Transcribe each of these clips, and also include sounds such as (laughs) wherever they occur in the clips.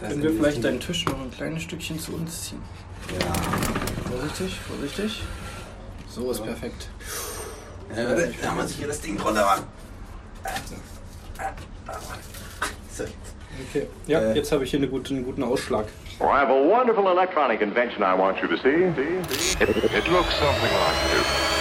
Können wir vielleicht ein deinen Tisch noch ein kleines Stückchen zu uns ziehen? Ja. Vorsichtig, vorsichtig. So ist perfekt. ja warte, da muss ich hier das Ding drunter machen. So. Okay. Ja, Äh. jetzt habe ich hier eine gute, einen guten Ausschlag. Well, I have a wonderful electronic invention I want you to see. see, see. It, it looks something like this.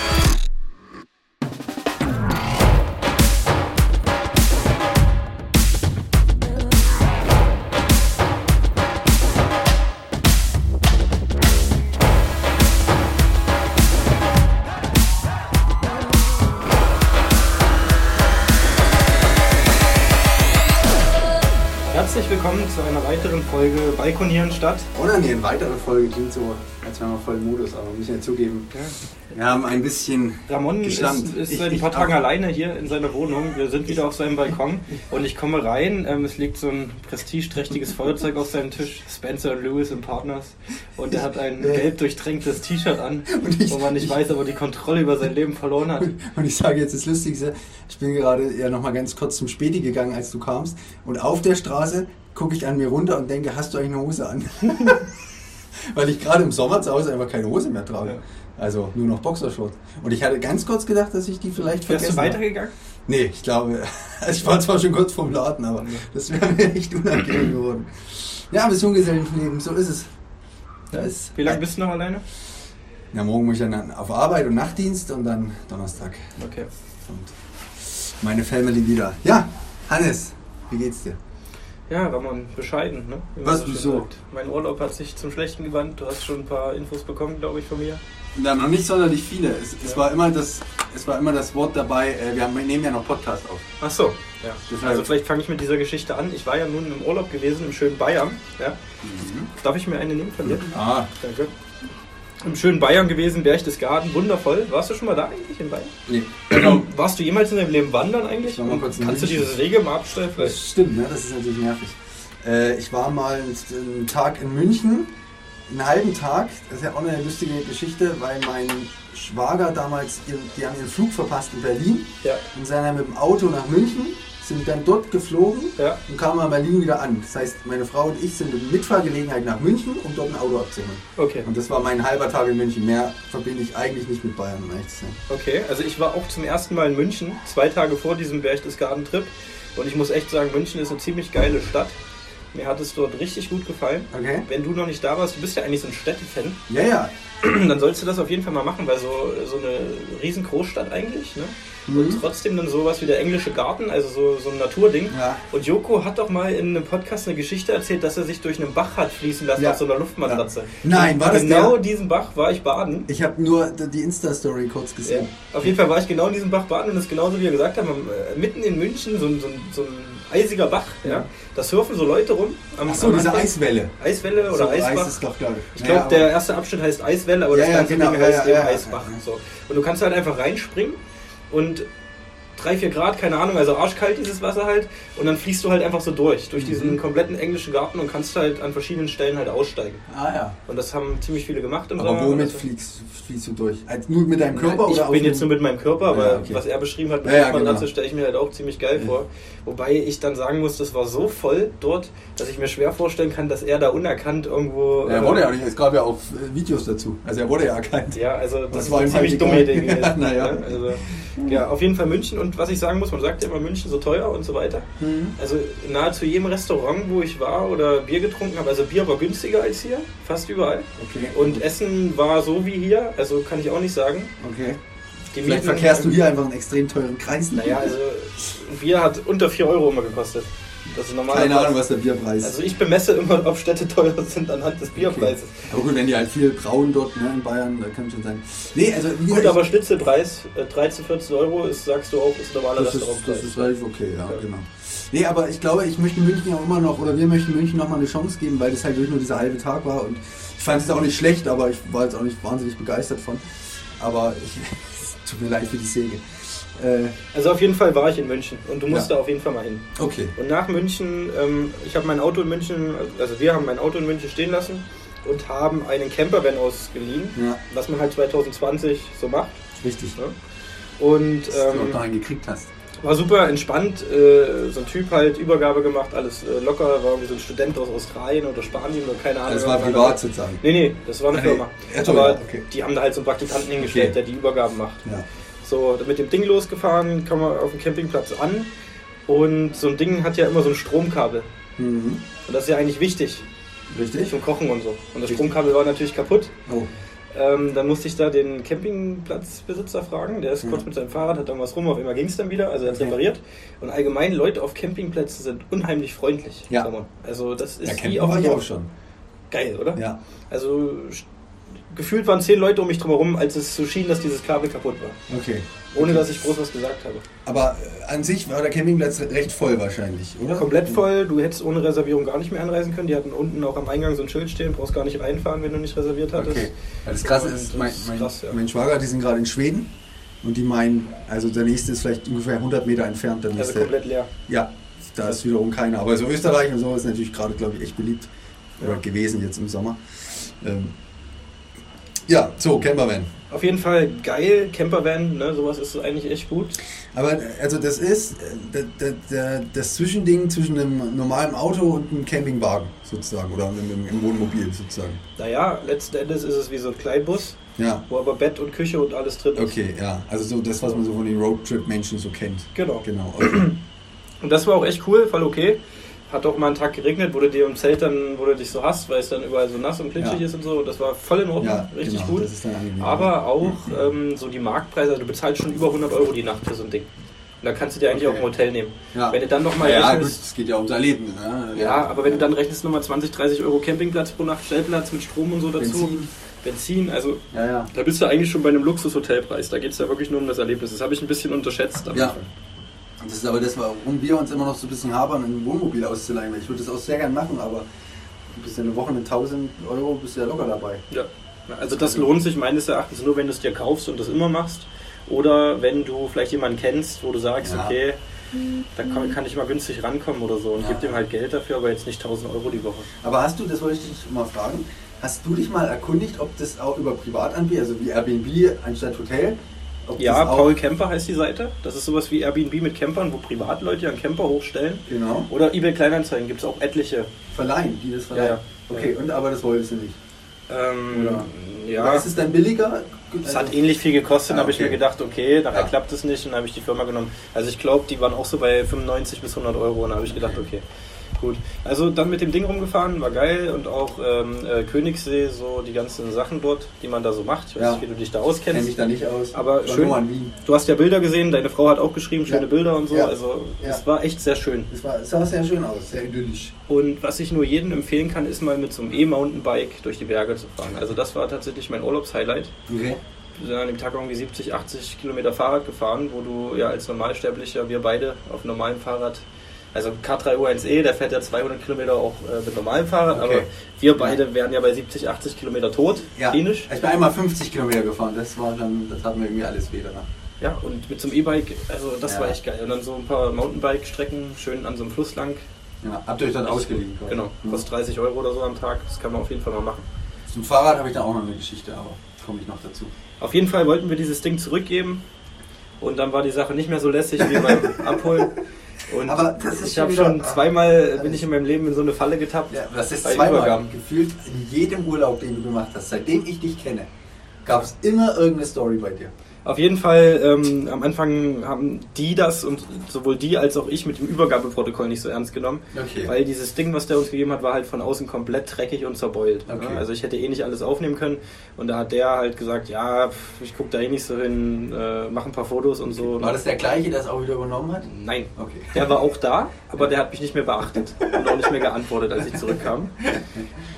Balkonieren statt. Oder nee, eine weitere Folge klingt so, als wären wir voll im Modus, aber muss ich ja zugeben. Wir haben ein bisschen Ramon ist, geschlampt. ist Ich- seit ein ich paar Tagen auch. alleine hier in seiner Wohnung. Wir sind wieder auf seinem Balkon und ich komme rein. Ähm, es liegt so ein prestigeträchtiges Feuerzeug auf seinem Tisch. Spencer Lewis und Partners. Und er hat ein gelb durchtränktes T-Shirt an, Und ich- wo man nicht ich- weiß, ob er die Kontrolle über sein Leben verloren hat. (laughs) Und ich sage jetzt das Lustigste, ich bin gerade ja nochmal ganz kurz zum Späti gegangen, als du kamst. Und auf der Straße gucke ich an mir runter und denke, hast du eigentlich eine Hose an? (laughs) Weil ich gerade im Sommer zu Hause einfach keine Hose mehr trage. Ja. Also nur noch Boxershorts. Und ich hatte ganz kurz gedacht, dass ich die vielleicht vergessen du habe. weitergegangen? Nee, ich glaube, (laughs) ich war zwar schon kurz vorm Laden, aber das wäre mir echt unangenehm geworden. Ja, das Junggesellenleben, so ist es. Da ist, Wie lange bist du noch alleine? Ja, morgen muss ich dann auf Arbeit und Nachtdienst und dann Donnerstag Okay. kommt meine Family wieder. Ja, Hannes, wie geht's dir? Ja, Ramon, bescheiden, ne? Man Was, wieso? sagt. Mein Urlaub hat sich zum Schlechten gewandt. Du hast schon ein paar Infos bekommen, glaube ich, von mir. Ja, noch nicht sonderlich viele. Es, es, Ja. war, immer das, es war immer das Wort dabei, äh, wir, haben, wir nehmen ja noch Podcast auf. Ach so, ja. Deshalb- Also vielleicht fange ich mit dieser Geschichte an. Ich war ja nun im Urlaub gewesen im schönen Bayern. Ja. Darf ich mir eine nehmen von dir? Ah, Danke. Im schönen Bayern gewesen, Berchtesgaden, wundervoll. Warst du schon mal da eigentlich in Bayern? nee. Genau. Warst du jemals in deinem Leben wandern eigentlich? Mal kurz Kannst du dieses Wege mal abstellen Das vielleicht? stimmt, ne? das ist natürlich nervig. Äh, ich war mal einen Tag in München, einen halben Tag. Das ist ja auch eine lustige Geschichte, weil mein Schwager damals, die, die haben ihren Flug verpasst in Berlin Ja. und sind dann mit dem Auto nach München, sind dann dort geflogen Ja. und kamen in Berlin wieder an. Das heißt, meine Frau und ich sind mit Mitfahrgelegenheit nach München, um dort ein Auto abzuholen. Okay. Und das war mein halber Tag in München. Mehr verbinde ich eigentlich nicht mit Bayern, um ehrlich zu sein. Okay, also ich war auch zum ersten Mal in München, zwei Tage vor diesem Berchtesgaden-Trip. Und ich muss echt sagen, München ist eine ziemlich geile Stadt. Mir hat es dort richtig gut gefallen. Okay? Wenn du noch nicht da warst, du bist ja eigentlich so ein Städtefan, Ja, ja. (clears throat) dann sollst du das auf jeden Fall mal machen, weil so, so eine riesen Großstadt eigentlich, ne? Mhm. Und trotzdem dann sowas wie der englische Garten, also so, so ein Naturding. Ja. Und Joko hat doch mal in einem Podcast eine Geschichte erzählt, dass er sich durch einen Bach hat fließen lassen Ja. auf so einer Luftmatratze. Ja. Nein, war das Genau der? diesen Bach war ich baden. Ich habe nur die Insta-Story kurz gesehen. Auf jeden Fall war ich genau in diesem Bach baden und das ist genauso wie wir gesagt haben, am, äh, mitten in München, so so so ein eisiger Bach, ja. Da surfen so Leute rum. Am, Ach so, am diese Anfang. Eiswelle. Eiswelle oder so, Eisbach. Eis ist doch, glaube ich. Ich glaube, Ja, der aber- erste Abschnitt heißt Eiswelle, aber das Ja, ja, ganze genau, Ding heißt eben Eisbach. So. Und du kannst halt einfach reinspringen und 3, 4 Grad, keine Ahnung, also arschkalt dieses Wasser halt. Und dann fließt du halt einfach so durch, durch diesen kompletten englischen Garten und kannst halt an verschiedenen Stellen halt aussteigen. Ah ja. Und das haben ziemlich viele gemacht im Aber Sommer. womit Also- fliegst, fliegst du durch? Also nur mit deinem Körper ich oder bin jetzt nur mit meinem Körper, aber Ja, okay. was er beschrieben hat mit Ja, ja, genau. stelle ich mir halt auch ziemlich geil Ja. vor. Wobei ich dann sagen muss, das war so voll dort, dass ich mir schwer vorstellen kann, dass er da unerkannt irgendwo. Ja, er äh, wurde ja auch nicht, es gab ja auch Videos dazu. Also er wurde ja erkannt. Ja, also das, Das war eine ziemlich dumme. Idee gewesen. (laughs) Ja, naja. ne? also, ja, auf jeden Fall München und was ich sagen muss, man sagt ja immer München so teuer und so weiter. Mhm. Also nahezu jedem Restaurant, wo ich war oder Bier getrunken habe, also Bier war günstiger als hier, fast überall. Okay. Und Essen war so wie hier, also kann ich auch nicht sagen. okay. Die Vielleicht Mieten- verkehrst du hier einfach einen extrem teuren Kreis. Naja, also ein Bier hat unter 4 Euro immer gekostet. Das ist normal. Keine Ahnung, was der Bierpreis ist. Also ich bemesse immer, ob Städte teuer sind anhand des Bierpreises. Aber gut, wenn die halt viel brauen dort ne, in Bayern, da kann schon sein. Nee, also Gut, gesagt, aber Schnitzelpreis, äh, 13, 14 Euro, ist, sagst du auch, ist normaler das ist, das ist relativ okay, ja, Ja. genau. Nee, aber ich glaube, ich möchte München ja immer noch, oder wir möchten München nochmal eine Chance geben, weil das halt wirklich nur dieser halbe Tag war und ich fand es auch nicht schlecht, aber ich war jetzt auch nicht wahnsinnig begeistert von. Aber ich, tut mir leid für die Säge. Äh, Also auf jeden Fall war ich in München und du musst Ja. da auf jeden Fall mal hin. okay. Und nach München, ähm, ich habe mein Auto in München, also wir haben mein Auto in München stehen lassen und haben einen Campervan ausgeliehen, Ja, was man halt 2020 so macht. richtig. Ne? Und Dass du auch ähm, dahin gekriegt hast. War super entspannt, äh, so ein Typ halt, Übergabe gemacht, alles äh, locker, war irgendwie so ein Student aus Australien oder Spanien oder keine Ahnung. Das war privat sozusagen. Nee, nee, das war eine nee. Firma. Ja, Aber ja, okay. die haben da halt so einen Praktikanten hingestellt, Okay. der die Übergaben macht. Ja. So, mit dem Ding losgefahren, kam man auf dem Campingplatz an und so ein Ding hat ja immer so ein Stromkabel. Mhm. Und das ist ja eigentlich wichtig Richtig? zum Kochen und so. Und das Richtig. Stromkabel war natürlich kaputt. Oh. Ähm, dann musste ich da den Campingplatzbesitzer fragen. Der ist Mhm. kurz mit seinem Fahrrad, hat irgendwas rum, auf einmal ging es dann wieder, also er hat Okay. repariert. Und allgemein, Leute auf Campingplätzen sind unheimlich freundlich. Ja. Also das ist Ja, wie auch Dorf. schon. Geil, oder? Ja. Also gefühlt waren zehn Leute um mich drumherum, als es so schien, dass dieses Kabel kaputt war. Okay. Ohne okay. dass ich groß was gesagt habe. Aber äh, an sich war der Campingplatz recht voll wahrscheinlich, oder? Komplett voll, du hättest ohne Reservierung gar nicht mehr anreisen können. Die hatten unten auch am Eingang so ein Schild stehen, brauchst gar nicht reinfahren, wenn du nicht reserviert hattest. Okay. Das Krasse ist, mein, ist mein, krass, ja. mein Schwager, die sind gerade in Schweden und die meinen, also der nächste ist vielleicht ungefähr 100 Meter entfernt. Der Also nächste, komplett leer. ja, da ist wiederum keiner. Aber so Österreich und so ist natürlich gerade, glaube ich, echt beliebt. Oder Ja. gewesen jetzt im Sommer. Ähm, ja, so, Campervan. Auf jeden Fall geil, Campervan, ne, sowas ist eigentlich echt gut. Aber also das ist äh, der, der, der, das Zwischending zwischen einem normalen Auto und einem Campingwagen sozusagen oder einem, einem Wohnmobil sozusagen. Naja, letzten Endes ist es wie so ein Kleinbus, Ja, wo aber Bett und Küche und alles drin ist. okay, ja. Also so das, was man so von den Roadtrip-Menschen so kennt. Genau. Genau. Okay. Und das war auch echt cool, voll okay. Hat auch mal einen Tag geregnet, wo du dir im Zelt dann, wo du dich so hast, weil es dann überall so nass und glitschig Ja. ist und so. Das war voll in Ordnung, Ja, richtig genau, gut. Aber auch ähm, so die Marktpreise, also du bezahlst schon über 100 Euro die Nacht für so ein Ding. Und da kannst du dir eigentlich Okay. auch ein Hotel nehmen. Ja. Wenn du dann nochmal ja, rechnest, es geht ja ums Erleben. Ne? ja, aber wenn du dann rechnest nochmal 20, 30 Euro Campingplatz pro Nacht, Stellplatz mit Strom und so dazu, Benzin. Benzin also Ja, ja. da bist du eigentlich schon bei einem Luxushotelpreis. Da geht es ja wirklich nur um das Erlebnis. Das habe ich ein bisschen unterschätzt. am Ja. Anfang. Das ist aber das, warum wir uns immer noch so ein bisschen habern, ein Wohnmobil auszuleihen. Ich würde das auch sehr gern machen, aber du bist ja eine Woche mit 1000 Euro, bist du ja locker dabei. Ja. Also das lohnt sich meines Erachtens nur, wenn du es dir kaufst und das immer machst. Oder wenn du vielleicht jemanden kennst, wo du sagst, Ja. okay, da kann, kann ich mal günstig rankommen oder so und Ja. gib dem halt Geld dafür, aber jetzt nicht 1000 Euro die Woche. Aber hast du, das wollte ich dich mal fragen, hast du dich mal erkundigt, ob das auch über Privatanbieter, also wie Airbnb anstatt Hotel, ob Ja, Paul Camper heißt die Seite. Das ist sowas wie Airbnb mit Campern, wo Privatleute ihren Camper hochstellen. genau, Oder eBay Kleinanzeigen gibt es auch etliche. verleihen, die das verleihen. Ja, ja. Okay, und aber das wolltest du nicht. Ähm, Oder- ja, Aber ist es dann billiger? es hat ähnlich viel gekostet, Ah, habe ich okay. mir gedacht, okay, nachher Ja. klappt es nicht und dann habe ich die Firma genommen. Also ich glaube, die waren auch so bei 95 bis 100 Euro und habe ich gedacht, okay, gut. Also dann mit dem Ding rumgefahren, war geil und auch ähm, äh, Königssee, so die ganzen Sachen dort, die man da so macht. Ich weiß Ja. nicht, wie du dich da Kenn auskennst. mich da nicht aus. Aber schön. nur an Wien. Du hast ja Bilder gesehen, deine Frau hat auch geschrieben, schöne Ja. Bilder und so. Ja. Also es war echt sehr schön. Das war, es sah sehr schön aus, sehr idyllisch. Und was ich nur jedem empfehlen kann, ist mal mit so einem E-Mountainbike durch die Berge zu fahren. Also das war tatsächlich mein Urlaubshighlight. Okay. Wir sind an dem Tag irgendwie 70, 80 Kilometer Fahrrad gefahren, wo du ja als Normalsterblicher, wir beide auf einem normalen Fahrrad, also K3U1E, der fährt ja 200 Kilometer auch äh, mit normalem Fahrrad, Okay. aber wir beide wären ja bei 70, 80 Kilometer tot, Ja. klinisch. Ich bin einmal 50 Kilometer gefahren, das war dann, das hatten wir irgendwie alles weh danach. Ja, und mit so einem E-Bike, also das Ja. war echt geil. Und dann so ein paar Mountainbike-Strecken, schön an so einem Fluss lang. Ja, habt ihr euch dann ausgeliehen? quasi? Genau, Mhm. kostet 30 Euro oder so am Tag, das kann man auf jeden Fall mal machen. Zum Fahrrad habe ich da auch noch eine Geschichte, aber komme ich noch dazu. Auf jeden Fall wollten wir dieses Ding zurückgeben und dann war die Sache nicht mehr so lässig wie beim (laughs) Abholen. Und Aber das ist ich schon habe wieder- schon zweimal bin ich in meinem Leben in so eine Falle getappt. Ja, das ist zweimal Übergaben. gefühlt in jedem Urlaub, den du gemacht hast, seitdem ich dich kenne, gab es immer irgendeine Story bei dir. Auf jeden Fall, ähm, am Anfang haben die das und sowohl die als auch ich mit dem Übergabeprotokoll nicht so ernst genommen. Okay. Weil dieses Ding, was der uns gegeben hat, war halt von außen komplett dreckig und zerbeult. Okay. Ne? Also ich hätte eh nicht alles aufnehmen können. Und da hat der halt gesagt, ja, ich gucke da eh nicht so hin, äh, mach ein paar Fotos und so. War das der gleiche, der es auch wieder übernommen hat? Nein. Okay. Der war auch da, aber der hat mich nicht mehr beachtet (laughs) und auch nicht mehr geantwortet, als ich zurückkam.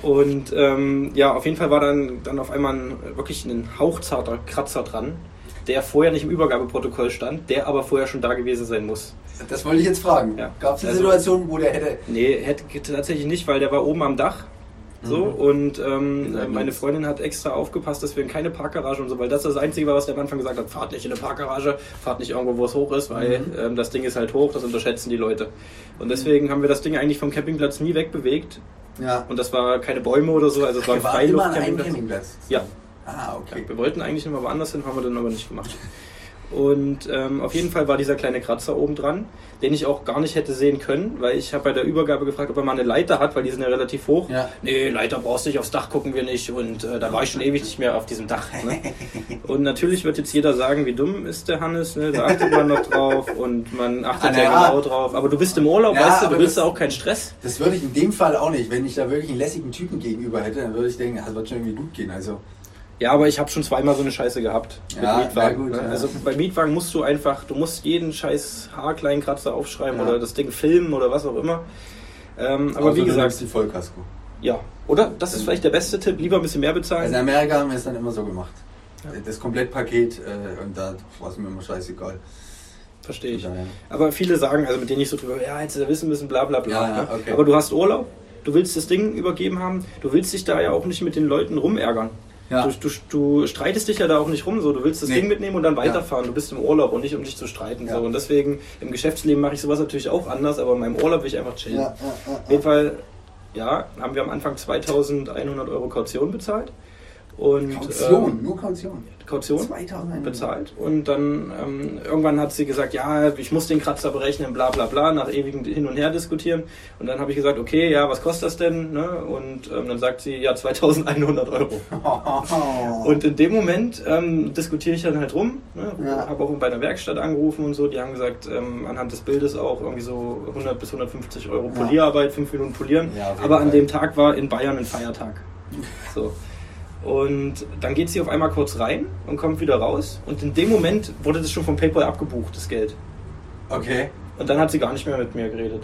Und ähm, ja, auf jeden Fall war dann, dann auf einmal ein, wirklich ein hauchzarter Kratzer dran, der vorher nicht im Übergabeprotokoll stand, der aber vorher schon da gewesen sein muss. Das wollte ich jetzt fragen. Ja. Gab es eine Also- Situation, wo der hätte. Nee, hätte tatsächlich nicht, weil der war oben am Dach. So, Mhm. und ähm, meine Freundin hat extra aufgepasst, dass wir in keine Parkgarage und so, weil das das Einzige war, was der am Anfang gesagt hat, fahrt nicht in eine Parkgarage, fahrt nicht irgendwo, wo es hoch ist, weil Mhm. ähm, das Ding ist halt hoch, das unterschätzen die Leute. Und deswegen haben wir das Ding eigentlich vom Campingplatz nie wegbewegt. Ja. Und das war keine Bäume oder so, also es war ein Freiluft-Campingplatz. Campingplatz. Ja. Ah, okay. Wir wollten eigentlich noch mal woanders hin, haben wir dann aber nicht gemacht. Und ähm, auf jeden Fall war dieser kleine Kratzer oben dran, den ich auch gar nicht hätte sehen können, weil ich habe bei der Übergabe gefragt, ob er mal eine Leiter hat, weil die sind ja relativ hoch. Ja. Nee, Leiter brauchst du nicht, aufs Dach gucken wir nicht. Und äh, da war ich schon ewig nicht mehr auf diesem Dach. Ne? (laughs) Und natürlich wird jetzt jeder sagen, wie dumm ist der Hannes, ne? da achtet man noch drauf und man achtet Ah, ja na ja. genau drauf. Aber du bist im Urlaub, Ja, weißt du, du willst das- ja auch keinen Stress. Das würde ich in dem Fall auch nicht. Wenn ich da wirklich einen lässigen Typen gegenüber hätte, dann würde ich denken, das wird schon irgendwie gut gehen. Also, Ja, aber ich habe schon zweimal so eine Scheiße gehabt mit Ja, Mietwagen. gut, ne? ja. Also bei Mietwagen musst du einfach, du musst jeden scheiß haarkleinen Kratzer aufschreiben Ja. oder das Ding filmen oder was auch immer. Ähm, aber außer wie du gesagt, nimmst die Vollkasko. ja. Oder? Das ist vielleicht der beste Tipp, lieber ein bisschen mehr bezahlen. Also in Amerika haben wir es dann immer so gemacht. Das Komplettpaket äh, und da war es mir immer scheißegal. Verstehe ich. Aber viele sagen, also mit denen ich so drüber, ja, hättest du wissen müssen, bla bla bla. Ja, ja, ne? okay. Aber du hast Urlaub, du willst das Ding übergeben haben, du willst dich da ja auch nicht mit den Leuten rumärgern. Ja. Du, du, du streitest dich ja da auch nicht rum, so du willst das Nee. Ding mitnehmen und dann weiterfahren. Du bist im Urlaub und nicht um dich zu streiten. Ja. So. Und deswegen im Geschäftsleben mache ich sowas natürlich auch anders, aber in meinem Urlaub will ich einfach chillen. Ja, ja, Auf jeden Fall, ja, haben wir am Anfang 2100 Euro Kaution bezahlt. Und, Kaution, ähm, nur Kaution. Kaution 2000 bezahlt und dann ähm, irgendwann hat sie gesagt, ja, ich muss den Kratzer berechnen, bla bla bla, nach ewigem Hin und Her diskutieren und dann habe ich gesagt, okay, ja, was kostet das denn? Ne? Und ähm, dann sagt sie, ja, 2100 Euro. (laughs) Und in dem Moment ähm, diskutiere ich dann halt rum, ne? Ja. habe auch bei einer Werkstatt angerufen und so, die haben gesagt, ähm, anhand des Bildes auch irgendwie so 100 bis 150 Euro. Polierarbeit, 5 Minuten polieren, Ja, aber an dem Tag war in Bayern ein Feiertag. So. Und dann geht sie auf einmal kurz rein und kommt wieder raus. Und in dem Moment wurde das schon vom PayPal abgebucht, das Geld. okay. Und dann hat sie gar nicht mehr mit mir geredet.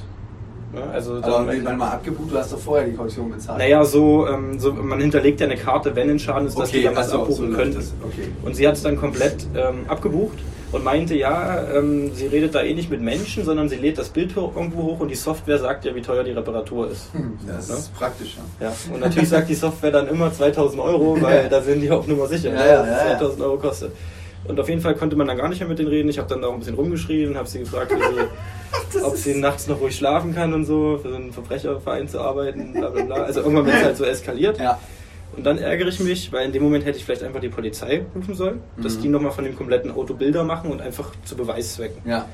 Ne? Also Aber dann, wenn man mal abgebucht, du hast doch vorher die Kaution bezahlt. naja, so, ähm, so, man hinterlegt ja eine Karte, wenn ein Schaden ist, dass die dann was ach so, abbuchen so können. Okay. Und sie hat es dann komplett ähm, abgebucht und meinte, ja, ähm, sie redet da eh nicht mit Menschen, sondern sie lädt das Bild irgendwo hoch und die Software sagt ja, wie teuer die Reparatur ist. Hm, das Ne? ist praktisch. Ja. Ja, und natürlich sagt die Software dann immer 2000 Euro, (laughs) weil da sind die auch Nummer sicher, Ja, ne, ja, dass es ja, ja. 2000 Euro kostet. Und auf jeden Fall konnte man dann gar nicht mehr mit denen reden. Ich habe dann da auch ein bisschen rumgeschrien habe sie gefragt, sie, (laughs) ob sie nachts noch ruhig schlafen kann und so, für so einen Verbrecherverein zu arbeiten, bla bla bla. Also irgendwann wird es halt so eskaliert. Ja. Und dann ärgere ich mich, weil in dem Moment hätte ich vielleicht einfach die Polizei rufen sollen, dass Mhm. die nochmal von dem kompletten Auto Bilder machen und einfach zu Beweiszwecken. Ja.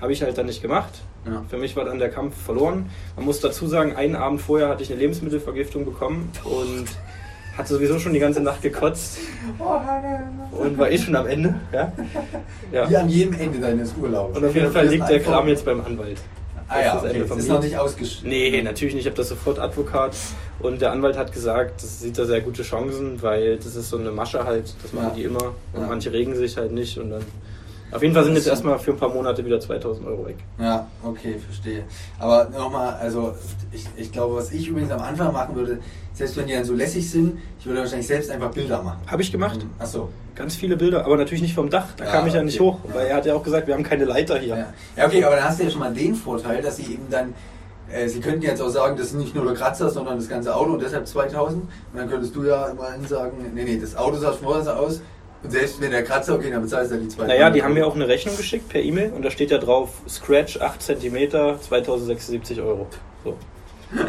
Habe ich halt dann nicht gemacht. Ja. Für mich war dann der Kampf verloren. Man muss dazu sagen, einen Abend vorher hatte ich eine Lebensmittelvergiftung bekommen und hatte sowieso schon die ganze Nacht gekotzt und war eh schon am Ende. Ja? (laughs) Ja. Wie an jedem Ende deines Urlaubs. Und auf jeden Fall liegt der Kram jetzt beim Anwalt. Ah ja, Das ist okay. Das ist noch nicht ausgeschrieben. Nee, natürlich nicht. Ich habe das sofort Advokat und der Anwalt hat gesagt, das sieht da sehr gute Chancen, weil das ist so eine Masche halt, das machen Ja. die immer und Ja. manche regen sich halt nicht und dann. Auf jeden Fall sind jetzt erstmal für ein paar Monate wieder 2000 Euro weg. Ja, okay, verstehe. Aber nochmal, also ich, ich glaube, was ich übrigens am Anfang machen würde, selbst wenn die dann so lässig sind, ich würde wahrscheinlich selbst einfach Bilder machen. Habe ich gemacht. Achso. Ganz viele Bilder, aber natürlich nicht vom Dach. Da Ja, kam ich ja nicht okay. hoch, weil er hat ja auch gesagt, wir haben keine Leiter hier. Ja. ja, okay, aber dann hast du ja schon mal den Vorteil, dass sie eben dann, äh, sie könnten jetzt auch sagen, das ist nicht nur der Kratzer, sondern das ganze Auto und deshalb 2000. Und dann könntest du ja immerhin sagen, nee, nee, das Auto sah vorher so aus. Und selbst wenn der Kratzer, okay, dann bezahlst du ja die 2000. Naja, die haben mir auch eine Rechnung geschickt per E-Mail und da steht ja drauf Scratch 8 cm 2076 Euro. So. (laughs)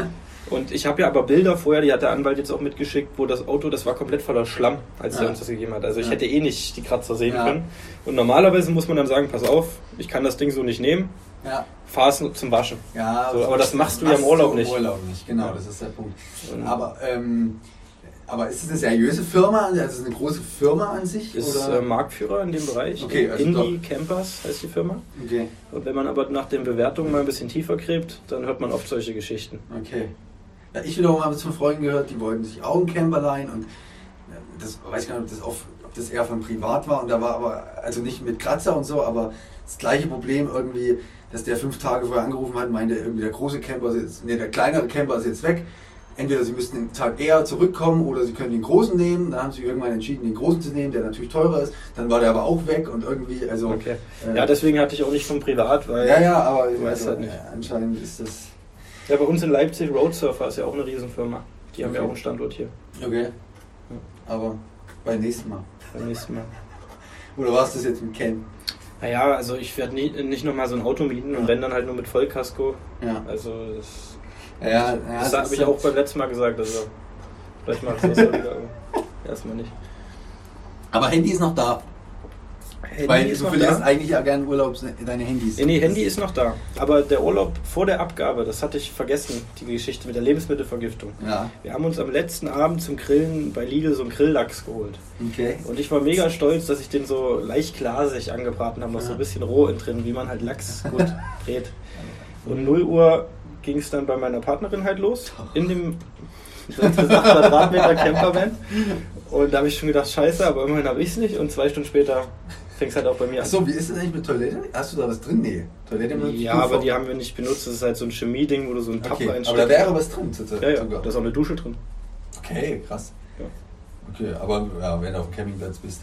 Und ich habe ja aber Bilder vorher, die hat der Anwalt jetzt auch mitgeschickt, wo das Auto, das war komplett voller Schlamm, als er Ja. uns das gegeben hat. Also ich Ja. hätte eh nicht die Kratzer sehen Ja. können. Und normalerweise muss man dann sagen, pass auf, ich kann das Ding so nicht nehmen, Ja, fahr es zum Waschen. ja So, aber das machst du ja im Urlaub nicht. Urlaub nicht, genau, das ist der Punkt. Und Aber, ähm, aber ist es eine seriöse Firma? Also ist es eine große Firma an sich? ist oder? äh, Marktführer in dem Bereich. Okay, also Indie Campers heißt die Firma. okay, Und wenn man aber nach den Bewertungen mal ein bisschen tiefer gräbt, dann hört man oft solche Geschichten. okay. Ja, ich wiederum habe es von Freunden gehört, die wollten sich auch ein Camper leihen und äh, das weiß ich gar nicht, ob das, auf, ob das eher von privat war und da war aber, also nicht mit Kratzer und so, aber das gleiche Problem irgendwie, dass der fünf Tage vorher angerufen hat, meinte irgendwie der große Camper ist jetzt, nee, der kleinere Camper ist jetzt weg. Entweder sie müssten einen Tag eher zurückkommen oder sie können den großen nehmen. Dann haben sie irgendwann entschieden, den großen zu nehmen, der natürlich teurer ist. Dann war der aber auch weg und irgendwie, also. Okay. äh, Ja, deswegen hatte ich auch nicht von privat, weil ja, ja, aber Ich weiß also, halt nicht. äh, anscheinend ist das. Ja, bei uns in Leipzig, Roadsurfer ist ja auch eine Riesenfirma. Die haben ja Okay. auch einen Standort hier. Okay. Aber beim nächsten Mal. Beim nächsten Mal. Oder war es das jetzt mit Ken? Naja, also ich werde nicht nochmal so ein Auto mieten und wenn dann halt nur mit Vollkasko. Ja. Also das, Ja, ja, ja das das habe ich auch beim letzten Mal gesagt. Also vielleicht mache (laughs) ich das ja wieder. aber Erstmal nicht. Aber Handy ist noch da. Handy Weil ist du verlierst da. eigentlich ja gerne Urlaubs deine Handys. Nee, nee, Handy ist noch da. Aber der Urlaub vor der Abgabe, das hatte ich vergessen, die Geschichte mit der Lebensmittelvergiftung. Ja, Wir haben uns am letzten Abend zum Grillen bei Lidl so einen Grilllachs geholt. okay. Und ich war mega stolz, dass ich den so leicht glasig angebraten habe, noch so ein bisschen roh in drin, wie man halt Lachs (laughs) gut brät. Und 0 Uhr ging es dann bei meiner Partnerin halt los, in dem 8 Quadratmeter Campervan. Und da habe ich schon gedacht, scheiße, aber immerhin habe ich es nicht. Und zwei Stunden später fing es halt auch bei mir an. Achso, wie ist das eigentlich mit Toilette? Hast du da was drin? Nee. Toilette Ja, aber die haben wir nicht benutzt. Das ist halt so ein Chemie-Ding, wo du so einen Tab Okay, reinsteckst. aber da wäre was drin. sozusagen ja, ja, sogar. da ist auch eine Dusche drin. Okay, krass. Ja. Okay, aber ja, wenn du auf dem Campingplatz bist,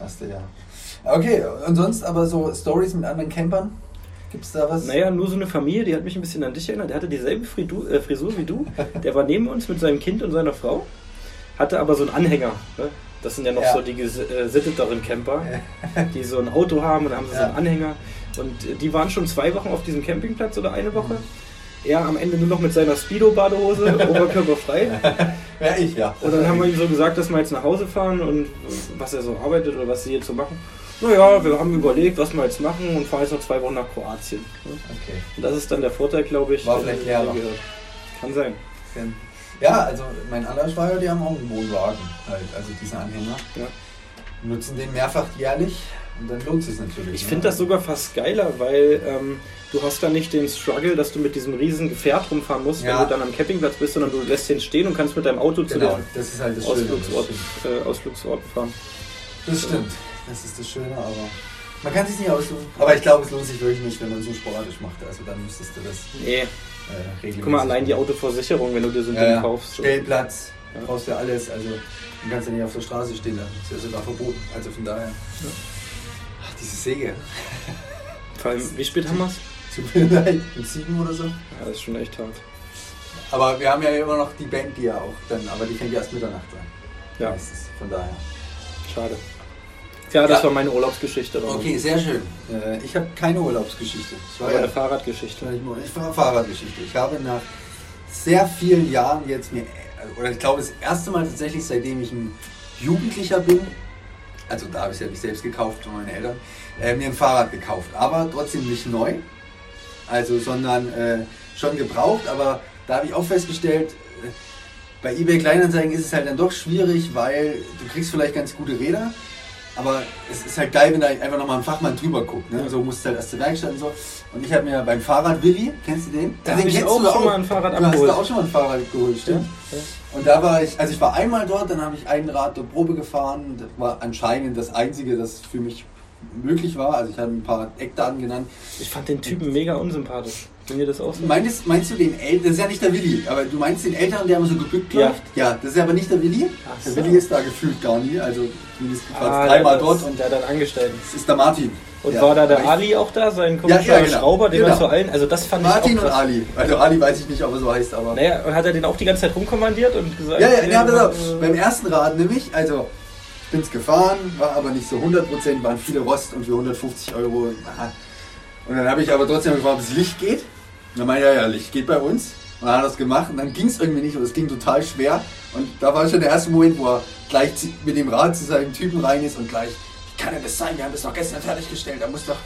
hast du ja. Okay, und sonst aber so Stories mit anderen Campern? Gibt's da was? Naja, nur so eine Familie, die hat mich ein bisschen an dich erinnert. Der hatte dieselbe Fridu äh, Frisur wie du. Der war neben uns mit seinem Kind und seiner Frau, hatte aber so einen Anhänger. Ne? Das sind ja noch Ja. so die gesitteteren Camper, (laughs) die so ein Auto haben und haben sie so Ja. einen Anhänger. Und äh, die waren schon zwei Wochen auf diesem Campingplatz oder eine Woche. Er am Ende nur noch mit seiner Speedo-Badehose, (laughs) oberkörperfrei. Ja, ich, ja. Und dann haben wir ihm so gesagt, dass wir jetzt nach Hause fahren und was er so arbeitet oder was sie jetzt so machen. Naja, wir haben überlegt, was wir jetzt machen und fahren jetzt noch zwei Wochen nach Kroatien. Okay. Und das ist dann der Vorteil, glaube ich. War vielleicht Lehrer. gehört. Kann sein. Ja, also mein anderer Schwager, die haben auch einen Wohnwagen, halt, also diesen Anhänger. Ja. Nutzen den mehrfach jährlich und dann lohnt es sich natürlich. Ich ne? finde das sogar fast geiler, weil ähm, du hast da nicht den Struggle, dass du mit diesem riesen Gefährt rumfahren musst, Ja. wenn du dann am Campingplatz bist, sondern du lässt den stehen und kannst mit deinem Auto zu Genau, den das ist halt das Schöne. Ausflugsort, äh, Ausflugsorten fahren. Das stimmt. Das ist das Schöne, aber man kann sich nicht aussuchen. Aber ich glaube, es lohnt sich wirklich nicht, wenn man so sporadisch macht. Also dann müsstest du das Nee, äh, regelmäßig guck mal, allein die. Autoversicherung, wenn du dir so ein ja, Ding ja. kaufst. Stellplatz, Ja. brauchst ja alles. Also man kannst ja nicht auf der Straße stehen lassen. Das ist ja sogar verboten. Also von daher. Ach, diese Säge. Vor allem, wie spät haben wir es? Tut mir leid. Um sieben oder so. Ja, das ist schon echt hart. Aber wir haben ja immer noch die Band, die ja auch dann, aber die fängt ja erst Mitternacht an. Ja, Meistens. Von daher. schade. Ja, das Ja. war meine Urlaubsgeschichte. Okay, sehr schön. Äh, ich habe keine Urlaubsgeschichte. Ich war Aber ja eine Fahrradgeschichte. Ich war Fahrradgeschichte. Ich habe nach sehr vielen Jahren jetzt mir, oder ich glaube das erste Mal tatsächlich, seitdem ich ein Jugendlicher bin, also da habe ich es ja nicht selbst gekauft von meinen Eltern, äh, mir ein Fahrrad gekauft. Aber trotzdem nicht neu, also sondern äh, schon gebraucht. Aber da habe ich auch festgestellt, äh, bei eBay Kleinanzeigen ist es halt dann doch schwierig, weil du kriegst vielleicht ganz gute Räder, aber es ist halt geil, wenn da einfach nochmal ein Fachmann drüber guckt. Ne? So musst du halt erst zur Werkstatt und so. Und ich habe mir beim Fahrrad Willi, kennst du den? Da den hab ich kennst auch du schon mal ein Fahrrad Du hast abgeholt. da auch schon mal ein Fahrrad geholt, stimmt. Ja. Und da war ich, also ich war einmal dort, dann habe ich ein Rad der Probe gefahren. Das war anscheinend das Einzige, das für mich möglich war. Also ich habe ein paar Eckdaten genannt. Ich fand den Typen mega unsympathisch. Wenn ihr das auch so? Meinst, meinst du den Eltern, das ist ja nicht der Willi, aber du meinst den Älteren, der immer so gebückt Ja. läuft? Ja, das ist aber nicht der Willi. Ach Der so. Willi ist da gefühlt gar nie, also zumindest Ah, dreimal dort und der hat dann angestellt. das ist der Martin. Und Ja. war da der Ali auch da, sein komischer Ja, ja, genau. Schrauber, den Genau. er zu allen. Also das fand Martin ich auch und krass. Ali. Also Ali weiß ich nicht, ob er so heißt, aber. Naja, und hat er den auch die ganze Zeit rumkommandiert und gesagt. Ja, ja, ja, pass auf. Beim ersten Rad nämlich, also ich bin's gefahren, war aber nicht so 100%, waren viele Rost und für 150 Euro. aha. Und dann habe ich aber trotzdem gefragt, ob das Licht geht. Und dann meinte er, ja, Licht geht bei uns. Und dann hat er das gemacht und dann ging es irgendwie nicht und es ging total schwer. Und da war schon der erste Moment, wo er gleich mit dem Rad zu seinem Typen rein ist und gleich, wie kann denn das sein? Wir haben das doch gestern fertiggestellt, da muss doch.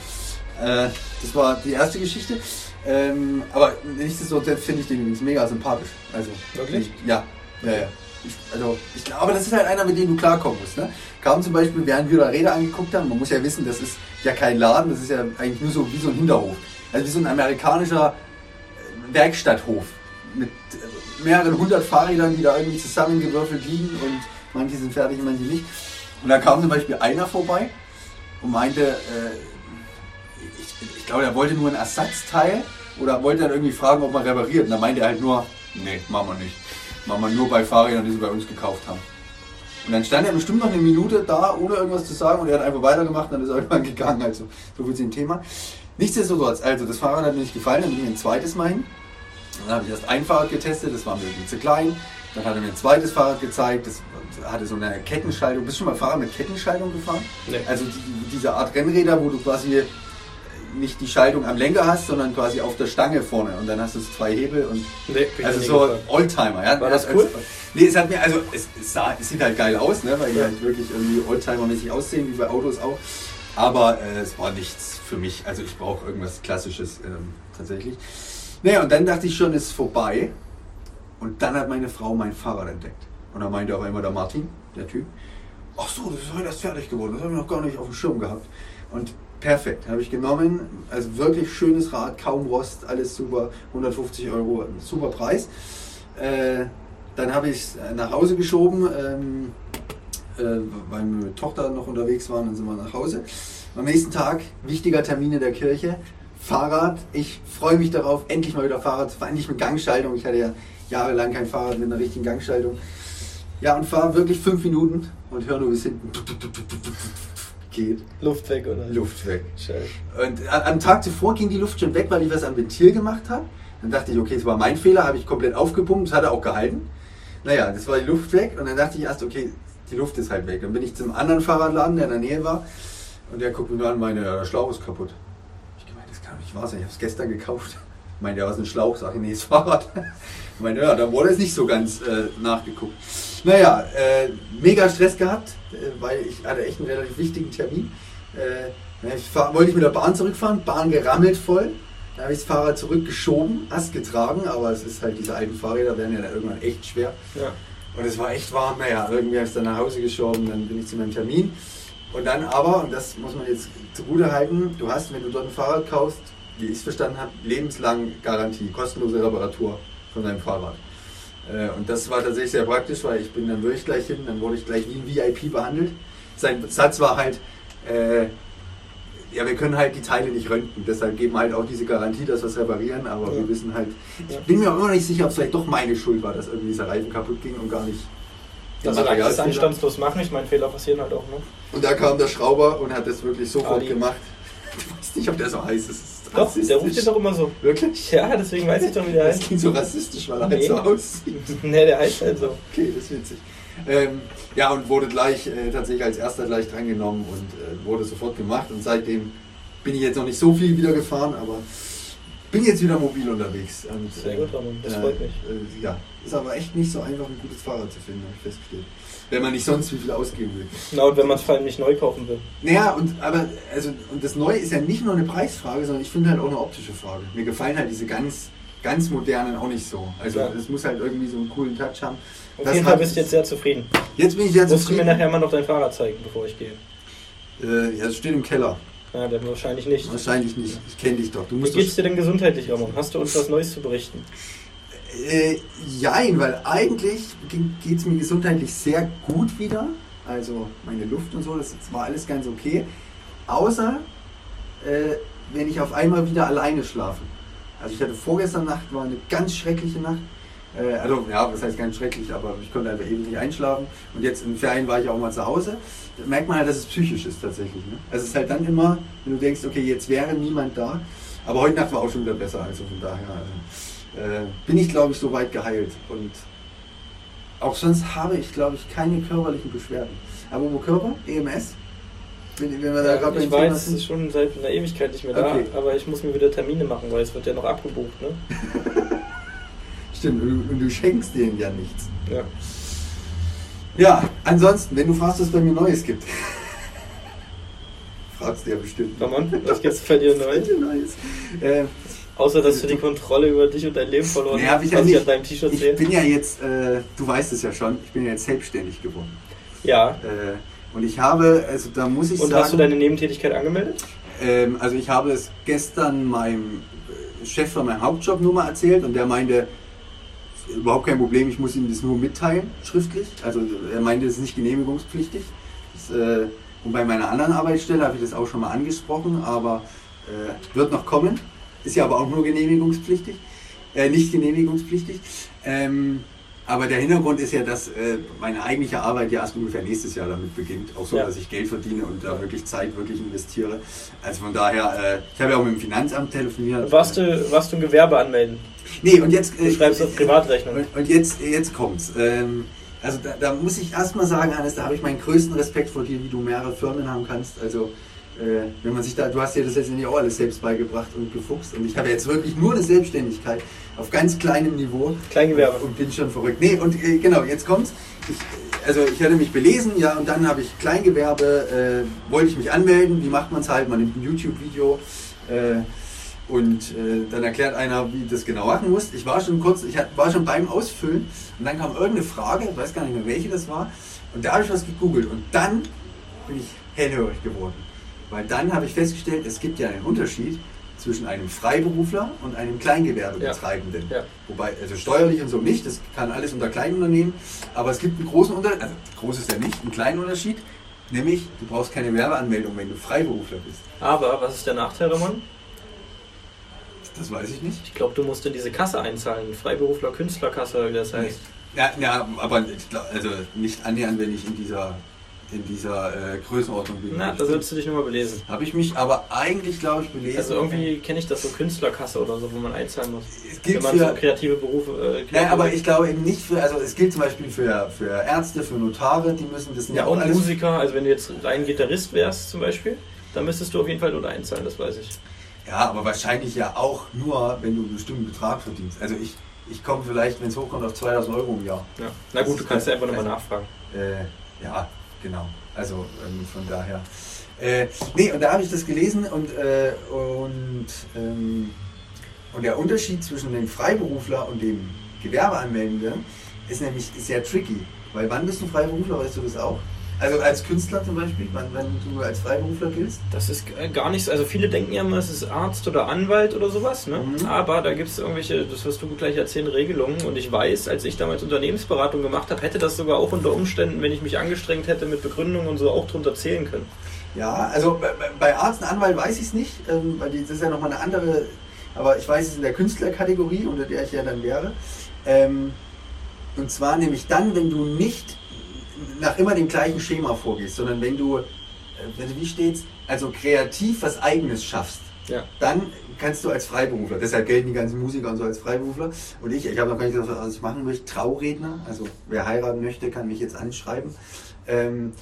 Äh, das war die erste Geschichte. Ähm, aber nichtsdestotrotz finde ich den übrigens mega sympathisch. Also, Wirklich? Ja, ja, ja. Ich, also, ich glaube, das ist halt einer, mit dem du klarkommen musst. Ne? Kam zum Beispiel, während wir da Räder angeguckt haben, man muss ja wissen, das ist ja kein Laden, das ist ja eigentlich nur so wie so ein Hinterhof. Also wie so ein amerikanischer äh, Werkstatthof mit äh, mehreren hundert Fahrrädern, die da irgendwie zusammengewürfelt liegen und manche sind fertig manche nicht. Und da kam zum Beispiel einer vorbei und meinte, äh, ich, ich glaube, er wollte nur ein Ersatzteil oder wollte dann irgendwie fragen, ob man repariert. Und dann meinte er halt nur, nee, machen wir nicht. Machen wir nur bei Fahrrädern, die sie bei uns gekauft haben. Und dann stand er bestimmt noch eine Minute da, ohne irgendwas zu sagen und er hat einfach weitergemacht und dann ist er (laughs) irgendwann gegangen. Also, so viel zu dem Thema. Nichtsdestotrotz, also das Fahrrad hat mir nicht gefallen, dann bin ich ein zweites Mal hin. Dann habe ich erst ein Fahrrad getestet, das war mir zu klein. Dann hat er mir ein zweites Fahrrad gezeigt, das hatte so eine Kettenschaltung. Bist du schon mal Fahrrad mit Kettenschaltung gefahren? Nee. Also die, diese Art Rennräder, wo du quasi nicht die Schaltung am Lenker hast, sondern quasi auf der Stange vorne und dann hast du zwei Hebel und Nee, also so. Oldtimer, ja. War das Also- cool? Nee, es hat mir, also es, es, sah, es sieht halt geil aus, ne, weil die Ja. halt wirklich irgendwie Oldtimer-mäßig aussehen, wie bei Autos auch. Aber äh, es war nichts für mich. Also ich brauche irgendwas Klassisches ähm, tatsächlich. Naja, und dann dachte ich schon, es ist vorbei. Und dann hat meine Frau mein Fahrrad entdeckt. Und dann meinte auch immer der Martin, der Typ, ach so, das ist heute erst fertig geworden. Das habe ich noch gar nicht auf dem Schirm gehabt. Und perfekt, habe ich genommen. Also wirklich schönes Rad, kaum Rost, alles super. 150 Euro, super Preis. Äh, dann habe ich es nach Hause geschoben, ähm, äh, weil meine Tochter noch unterwegs waren, dann sind wir nach Hause. Am nächsten Tag, wichtiger Termin in der Kirche, Fahrrad. Ich freue mich darauf, endlich mal wieder Fahrrad zu fahren, endlich mit Gangschaltung. Ich hatte ja jahrelang kein Fahrrad mit einer richtigen Gangschaltung. Ja, und fahre wirklich fünf Minuten und höre nur, es hinten geht. Luft weg, oder? Luft weg. Scheiße. Und am Tag zuvor ging die Luft schon weg, weil ich was am Ventil gemacht habe. Dann dachte ich, okay, es war mein Fehler, habe ich komplett aufgepumpt, das hat er auch gehalten. Naja, das war die Luft weg und dann dachte ich erst, okay, die Luft ist halt weg. Dann bin ich zum anderen Fahrradladen, der in der Nähe war und der guckt nur an ja, der Schlauch ist kaputt. Ich gemeint, das kann doch nicht wahr sein, ich habe es gestern gekauft. Ich (laughs) meinte, ja, was ein Schlauch? Sag ich, nee, das Fahrrad. Ich (laughs) meinte, ja, da wurde es nicht so ganz äh, nachgeguckt. Naja, äh, mega Stress gehabt, äh, weil ich hatte echt einen relativ wichtigen Termin. Äh, ich fahr, wollte ich mit der Bahn zurückfahren, Bahn gerammelt voll. Dann habe ich das Fahrrad zurückgeschoben, Ast getragen, aber es ist halt, diese alten Fahrräder werden ja dann irgendwann echt schwer. Ja. Und es war echt warm. Naja, irgendwie habe ich es dann nach Hause geschoben, dann bin ich zu meinem Termin. Und dann aber, und das muss man jetzt zugute halten, du hast, wenn du dort ein Fahrrad kaufst, wie ich es verstanden habe, lebenslang Garantie, kostenlose Reparatur von deinem Fahrrad. Äh, Und das war tatsächlich sehr praktisch, weil ich bin dann wirklich gleich hin, dann wurde ich gleich wie ein VIP behandelt. Sein Satz war halt, äh, ja, wir können halt die Teile nicht röntgen, deshalb geben halt auch diese Garantie, dass wir es reparieren, aber Ja. wir wissen halt, ich bin mir auch immer noch nicht sicher, ob es vielleicht doch meine Schuld war, dass irgendwie dieser Reifen kaputt ging und gar nicht Also solange das anstandslos machen, ich meine, Fehler passieren halt auch, ne? Und da kam der Schrauber und hat das wirklich sofort Ali. gemacht. (laughs) Du weißt nicht, ob der so heiß ist. Das Doch, der ruft dir doch immer so. Wirklich? Ja, deswegen weiß ich doch, wie der Das heißt. klingt so rassistisch, weil er halt Nee. so aussieht. (laughs) Ne, der heißt halt so. Okay, das ist witzig. Ähm, ja, und wurde gleich äh, tatsächlich als erster gleich drangenommen und äh, wurde sofort gemacht. Und seitdem bin ich jetzt noch nicht so viel wieder gefahren, aber bin jetzt wieder mobil unterwegs. Und, Sehr gut, Ramon, das äh, freut mich. Äh, ja, ist aber echt nicht so einfach, ein gutes Fahrrad zu finden, habe ich festgestellt. Wenn man nicht sonst wie viel ausgeben will. Na, und wenn man es vor allem nicht neu kaufen will. Naja, und aber also und das Neue ist ja nicht nur eine Preisfrage, sondern ich finde halt auch eine optische Frage. Mir gefallen halt diese ganz, ganz modernen auch nicht so. Also Ja. es muss halt irgendwie so einen coolen Touch haben. Auf Das jeden Fall bist du jetzt sehr zufrieden. Jetzt bin ich sehr Musst du mir zufrieden. nachher mal noch dein Fahrrad zeigen, bevor ich gehe. Äh, ja, es steht im Keller. Ja, dann wahrscheinlich nicht. Wahrscheinlich nicht. Ich kenne dich doch. Du Wie musst geht's dir denn gesundheitlich, Ramon? Hast du uns was Neues zu berichten? Äh, jein, weil eigentlich geht es mir gesundheitlich sehr gut wieder. Also meine Luft und so, das, war alles ganz okay. Außer äh, wenn ich auf einmal wieder alleine schlafe. Also ich hatte vorgestern Nacht, war eine ganz schreckliche Nacht. Äh, also ja, was heißt ganz schrecklich, aber ich konnte einfach ewig nicht einschlafen. Und jetzt im Ferien war ich auch mal zu Hause. Da merkt man halt, dass es psychisch ist tatsächlich. Ne? Also es ist halt dann immer, wenn du denkst, okay, jetzt wäre niemand da. Aber heute Nacht war auch schon wieder besser. Also von daher äh, bin ich, glaube ich, soweit geheilt. Und auch sonst habe ich, glaube ich, keine körperlichen Beschwerden. Aber wo Körper? EMS? Wenn, wenn wir da gerade ich weiß, es ist schon seit einer Ewigkeit nicht mehr Okay. da, aber ich muss mir wieder Termine machen, weil es wird ja noch abgebucht, ne? (laughs) Stimmt, und du, schenkst denen ja nichts. Ja. Ja, ansonsten, wenn du fragst, was es bei mir Neues gibt. (laughs) fragst du ja bestimmt. Ramon, was gibt's bei dir (laughs) Was neu? bei dir Neues? Äh, Außer, dass du die Kontrolle über dich und dein Leben verloren nee, hast, ich ja ich nicht. an deinem T-Shirt Ich sehe. bin ja jetzt, äh, du weißt es ja schon, ich bin ja jetzt selbstständig geworden. Ja. Äh, und ich habe, also da muss ich Und sagen... hast du deine Nebentätigkeit angemeldet? Ähm, also ich habe es gestern meinem äh, Chef von meinem Hauptjob nur mal erzählt und der meinte, überhaupt kein Problem, ich muss ihm das nur mitteilen, schriftlich. Also er meinte, es ist nicht genehmigungspflichtig. Das, äh, und bei meiner anderen Arbeitsstelle habe ich das auch schon mal angesprochen, aber äh, wird noch kommen. Ist ja aber auch nur genehmigungspflichtig. Äh, nicht genehmigungspflichtig. Ähm, aber der Hintergrund ist ja, dass äh, meine eigentliche Arbeit ja erst ungefähr nächstes Jahr damit beginnt. Auch so, Ja. dass ich Geld verdiene und da wirklich Zeit wirklich investiere. Also von daher, äh, ich habe ja auch mit dem Finanzamt telefoniert. Warst du, warst du ein Gewerbe anmelden? Nee, und jetzt. Du schreibst auf Privatrechnung. Und, und jetzt, jetzt kommt's. Ähm, also da, da muss ich erstmal sagen, Hannes, da habe ich meinen größten Respekt vor dir, wie du mehrere Firmen haben kannst. Also äh, wenn man sich da, du hast dir das letztendlich auch alles selbst beigebracht und gefuchst und ich habe jetzt wirklich nur eine Selbstständigkeit auf ganz kleinem Niveau. Kleingewerbe. Und, und bin schon verrückt. Nee, und äh, genau, jetzt kommt's. Ich, also ich hatte mich belesen, ja, und dann habe ich Kleingewerbe, äh, wollte ich mich anmelden, wie macht man es halt, man nimmt ein YouTube-Video äh, und äh, dann erklärt einer, wie das genau machen muss. Ich war schon kurz, ich war schon beim Ausfüllen und dann kam irgendeine Frage, ich weiß gar nicht mehr welche das war, und da habe ich was gegoogelt und dann bin ich hellhörig geworden. Weil dann habe ich festgestellt, es gibt ja einen Unterschied zwischen einem Freiberufler und einem Kleingewerbebetreibenden. Ja. Ja. Wobei, also steuerlich und so nicht, das kann alles unter Kleinunternehmen, aber es gibt einen großen Unterschied, also groß ist ja nicht, einen kleinen Unterschied, nämlich du brauchst keine Werbeanmeldung, wenn du Freiberufler bist. Aber was ist der Nachteil, Ramon? Das weiß ich nicht. Ich glaube, du musst in diese Kasse einzahlen. Freiberufler, Künstlerkasse, wie das heißt. Ja, ja aber also nicht annähernd, wenn ich in dieser, in dieser äh, Größenordnung bin. Na, da sollst du dich nochmal belesen. Habe ich mich aber eigentlich, glaube ich, belesen. Also irgendwie kenne ich das so Künstlerkasse oder so, wo man einzahlen muss. es gilt Wenn man so für, kreative Berufe. Äh, Nein, kreative- aber ich glaube eben nicht für, also es gilt zum Beispiel für, für Ärzte, für Notare, die müssen das Ja, und Musiker, also wenn du jetzt rein Gitarrist wärst zum Beispiel, dann müsstest du auf jeden Fall dort einzahlen, das weiß ich. Ja, aber wahrscheinlich ja auch nur, wenn du einen bestimmten Betrag verdienst. Also ich, ich komme vielleicht, wenn es hochkommt, auf 2000 Euro im Jahr. Ja. Na gut, du kannst ja einfach nochmal nachfragen. Äh, ja, genau. Also ähm, von daher. Äh, nee, und da habe ich das gelesen und, äh, und, ähm, und der Unterschied zwischen dem Freiberufler und dem Gewerbeanmeldenden ist nämlich sehr tricky. Weil wann bist du Freiberufler, weißt du das auch? Also als Künstler zum Beispiel, wann du als Freiberufler giltst? Das ist äh, gar nichts, also viele denken ja immer, es ist Arzt oder Anwalt oder sowas, ne? Mhm. aber da gibt es irgendwelche, das wirst du gleich erzählen, Regelungen und ich weiß, als ich damals Unternehmensberatung gemacht habe, hätte das sogar auch unter Umständen, wenn ich mich angestrengt hätte mit Begründung und so, auch drunter zählen können. Ja, also bei- Arzt und Anwalt weiß ich es nicht, ähm, weil das ist ja nochmal eine andere, aber ich weiß es in der Künstlerkategorie, unter der ich ja dann wäre. Ähm, und zwar nämlich dann, wenn du nicht nach immer dem gleichen Schema vorgehst, sondern wenn du, äh, wenn du wie steht's, also kreativ was Eigenes schaffst. Ja. Dann kannst du als Freiberufler, deshalb gelten die ganzen Musiker und so als Freiberufler. Und ich, ich habe noch gar nicht gesagt, was ich machen möchte, Trauredner, also wer heiraten möchte, kann mich jetzt anschreiben. Ähm,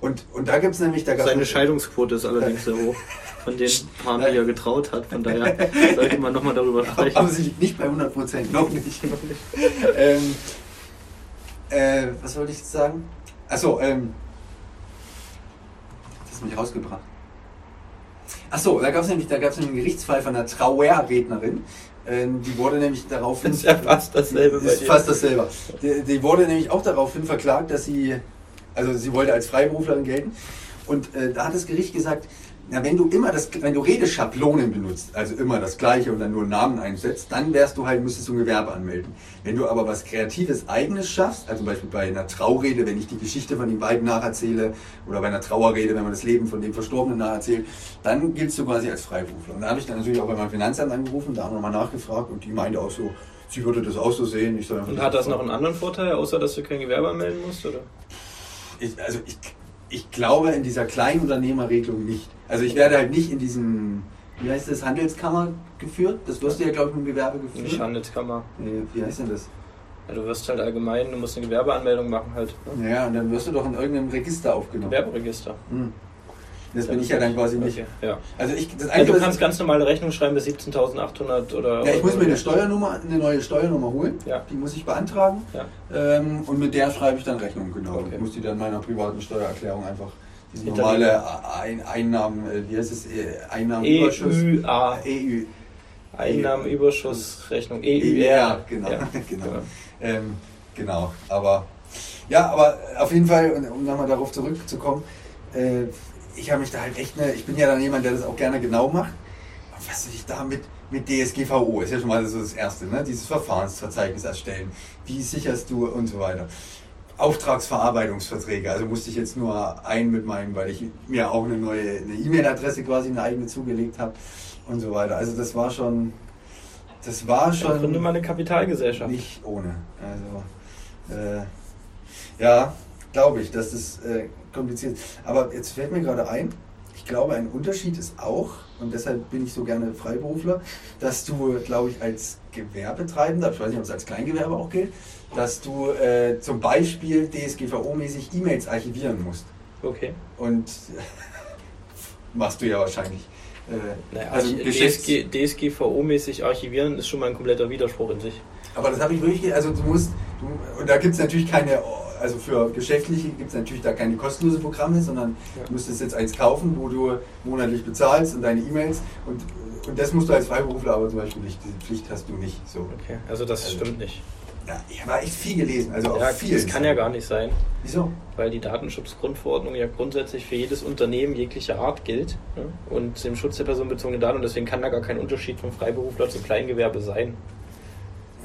und, und da gibt es nämlich, da Seine noch- Scheidungsquote ist allerdings sehr hoch von den Paaren, die er getraut hat, von daher sollte man nochmal darüber (laughs) sprechen. Aber sie liegt nicht bei 100 Prozent, noch nicht. (laughs) ähm, äh, was wollte ich jetzt sagen? Achso, ähm, das hat mich rausgebracht. Achso, da gab es nämlich, da gab's einen Gerichtsfall von einer Trauerrednerin. Ähm, die wurde nämlich daraufhin. Das ist ja fast dasselbe bei ist dir. fast dasselbe. Die, die wurde nämlich auch daraufhin verklagt, dass sie, also sie wollte als Freiberuflerin gelten. Und äh, da hat das Gericht gesagt, na, wenn du immer das, wenn du Redeschablonen benutzt, also immer das Gleiche und dann nur einen Namen einsetzt, dann wärst du halt, müsstest du ein Gewerbe anmelden. Wenn du aber was Kreatives, Eigenes schaffst, also zum Beispiel bei einer Traurede, wenn ich die Geschichte von den beiden nacherzähle, oder bei einer Trauerrede, wenn man das Leben von dem Verstorbenen nacherzählt, dann giltst du quasi als Freiberufler. Und da habe ich dann natürlich auch bei meinem Finanzamt angerufen, da auch nochmal nachgefragt und die meinte auch so, sie würde das auch so sehen. Und hat das noch einen anderen Vorteil, außer dass du kein Gewerbe anmelden musst? Oder? Ich, also ich, ich glaube in dieser Kleinunternehmerregelung nicht. Also ich werde halt nicht in diesem, wie heißt das, Handelskammer geführt. Das wirst du ja, glaube ich, mit dem Gewerbe Nicht geführt. Handelskammer. Nee, wie heißt denn das? Ja, du wirst halt allgemein, du musst eine Gewerbeanmeldung machen halt. Naja, und dann wirst du doch in irgendeinem Register aufgenommen. Gewerberegister. Hm. Das bin ich ja dann quasi nicht. Okay, ja. Also ich, das Ja, Einzige, du kannst ganz normale Rechnung schreiben bis 17.800 oder. ja, ich muss mir eine Steuernummer, eine neue Steuernummer holen. Ja. Die muss ich beantragen. Ja. Ähm, und mit der schreibe ich dann Rechnung, genau. Okay. Ich muss die dann meiner privaten Steuererklärung einfach diese normale Ein Einnahmen, äh, wie heißt es, äh, Einnahmenüberschuss. EUA. EU. Einnahmenüberschussrechnung. EUR, genau. Ja, (laughs) genau. Ähm, genau, aber ja, aber auf jeden Fall, um nochmal darauf zurückzukommen, äh, ich habe mich da halt echt, ne, ich bin ja dann jemand, der das auch gerne genau macht. Und was soll ich da mit, mit DSGVO, ist ja schon mal so das Erste, ne? dieses Verfahrensverzeichnis erstellen, wie sicherst du und so weiter. Auftragsverarbeitungsverträge, also musste ich jetzt nur einen mit meinen, weil ich mir auch eine neue eine E-Mail-Adresse quasi eine eigene zugelegt habe und so weiter. Also das war schon, das war Schon gründe mal eine Kapitalgesellschaft. nicht ohne. Also äh, ja, glaube ich, dass das äh, kompliziert. Aber jetzt fällt mir gerade ein, ich glaube, ein Unterschied ist auch, und deshalb bin ich so gerne Freiberufler, dass du, glaube ich, als Gewerbetreibender, ich weiß nicht, ob es als Kleingewerbe auch gilt, dass du äh, zum Beispiel DSGVO-mäßig E-Mails archivieren musst. Okay. Und (laughs) machst du ja wahrscheinlich. Äh, Naja, also DSG, DSGVO-mäßig archivieren ist schon mal ein kompletter Widerspruch in sich. Aber das habe ich wirklich, also du musst, du, und da gibt es natürlich keine, also für Geschäftliche gibt es natürlich da keine kostenlose Programme, sondern Ja. du müsstest jetzt eins kaufen, wo du monatlich bezahlst und deine E-Mails und, und das musst du als Freiberufler aber zum Beispiel nicht, diese Pflicht hast du nicht. So. Okay, also das Also- stimmt nicht. Ja, ich habe echt viel gelesen, also auch Ja, viel. das kann ja gar nicht sein, Wieso? weil die Datenschutzgrundverordnung ja grundsätzlich für jedes Unternehmen jeglicher Art gilt ne? und dem Schutz der personenbezogenen Daten und deswegen kann da gar kein Unterschied vom Freiberufler zum Kleingewerbe sein.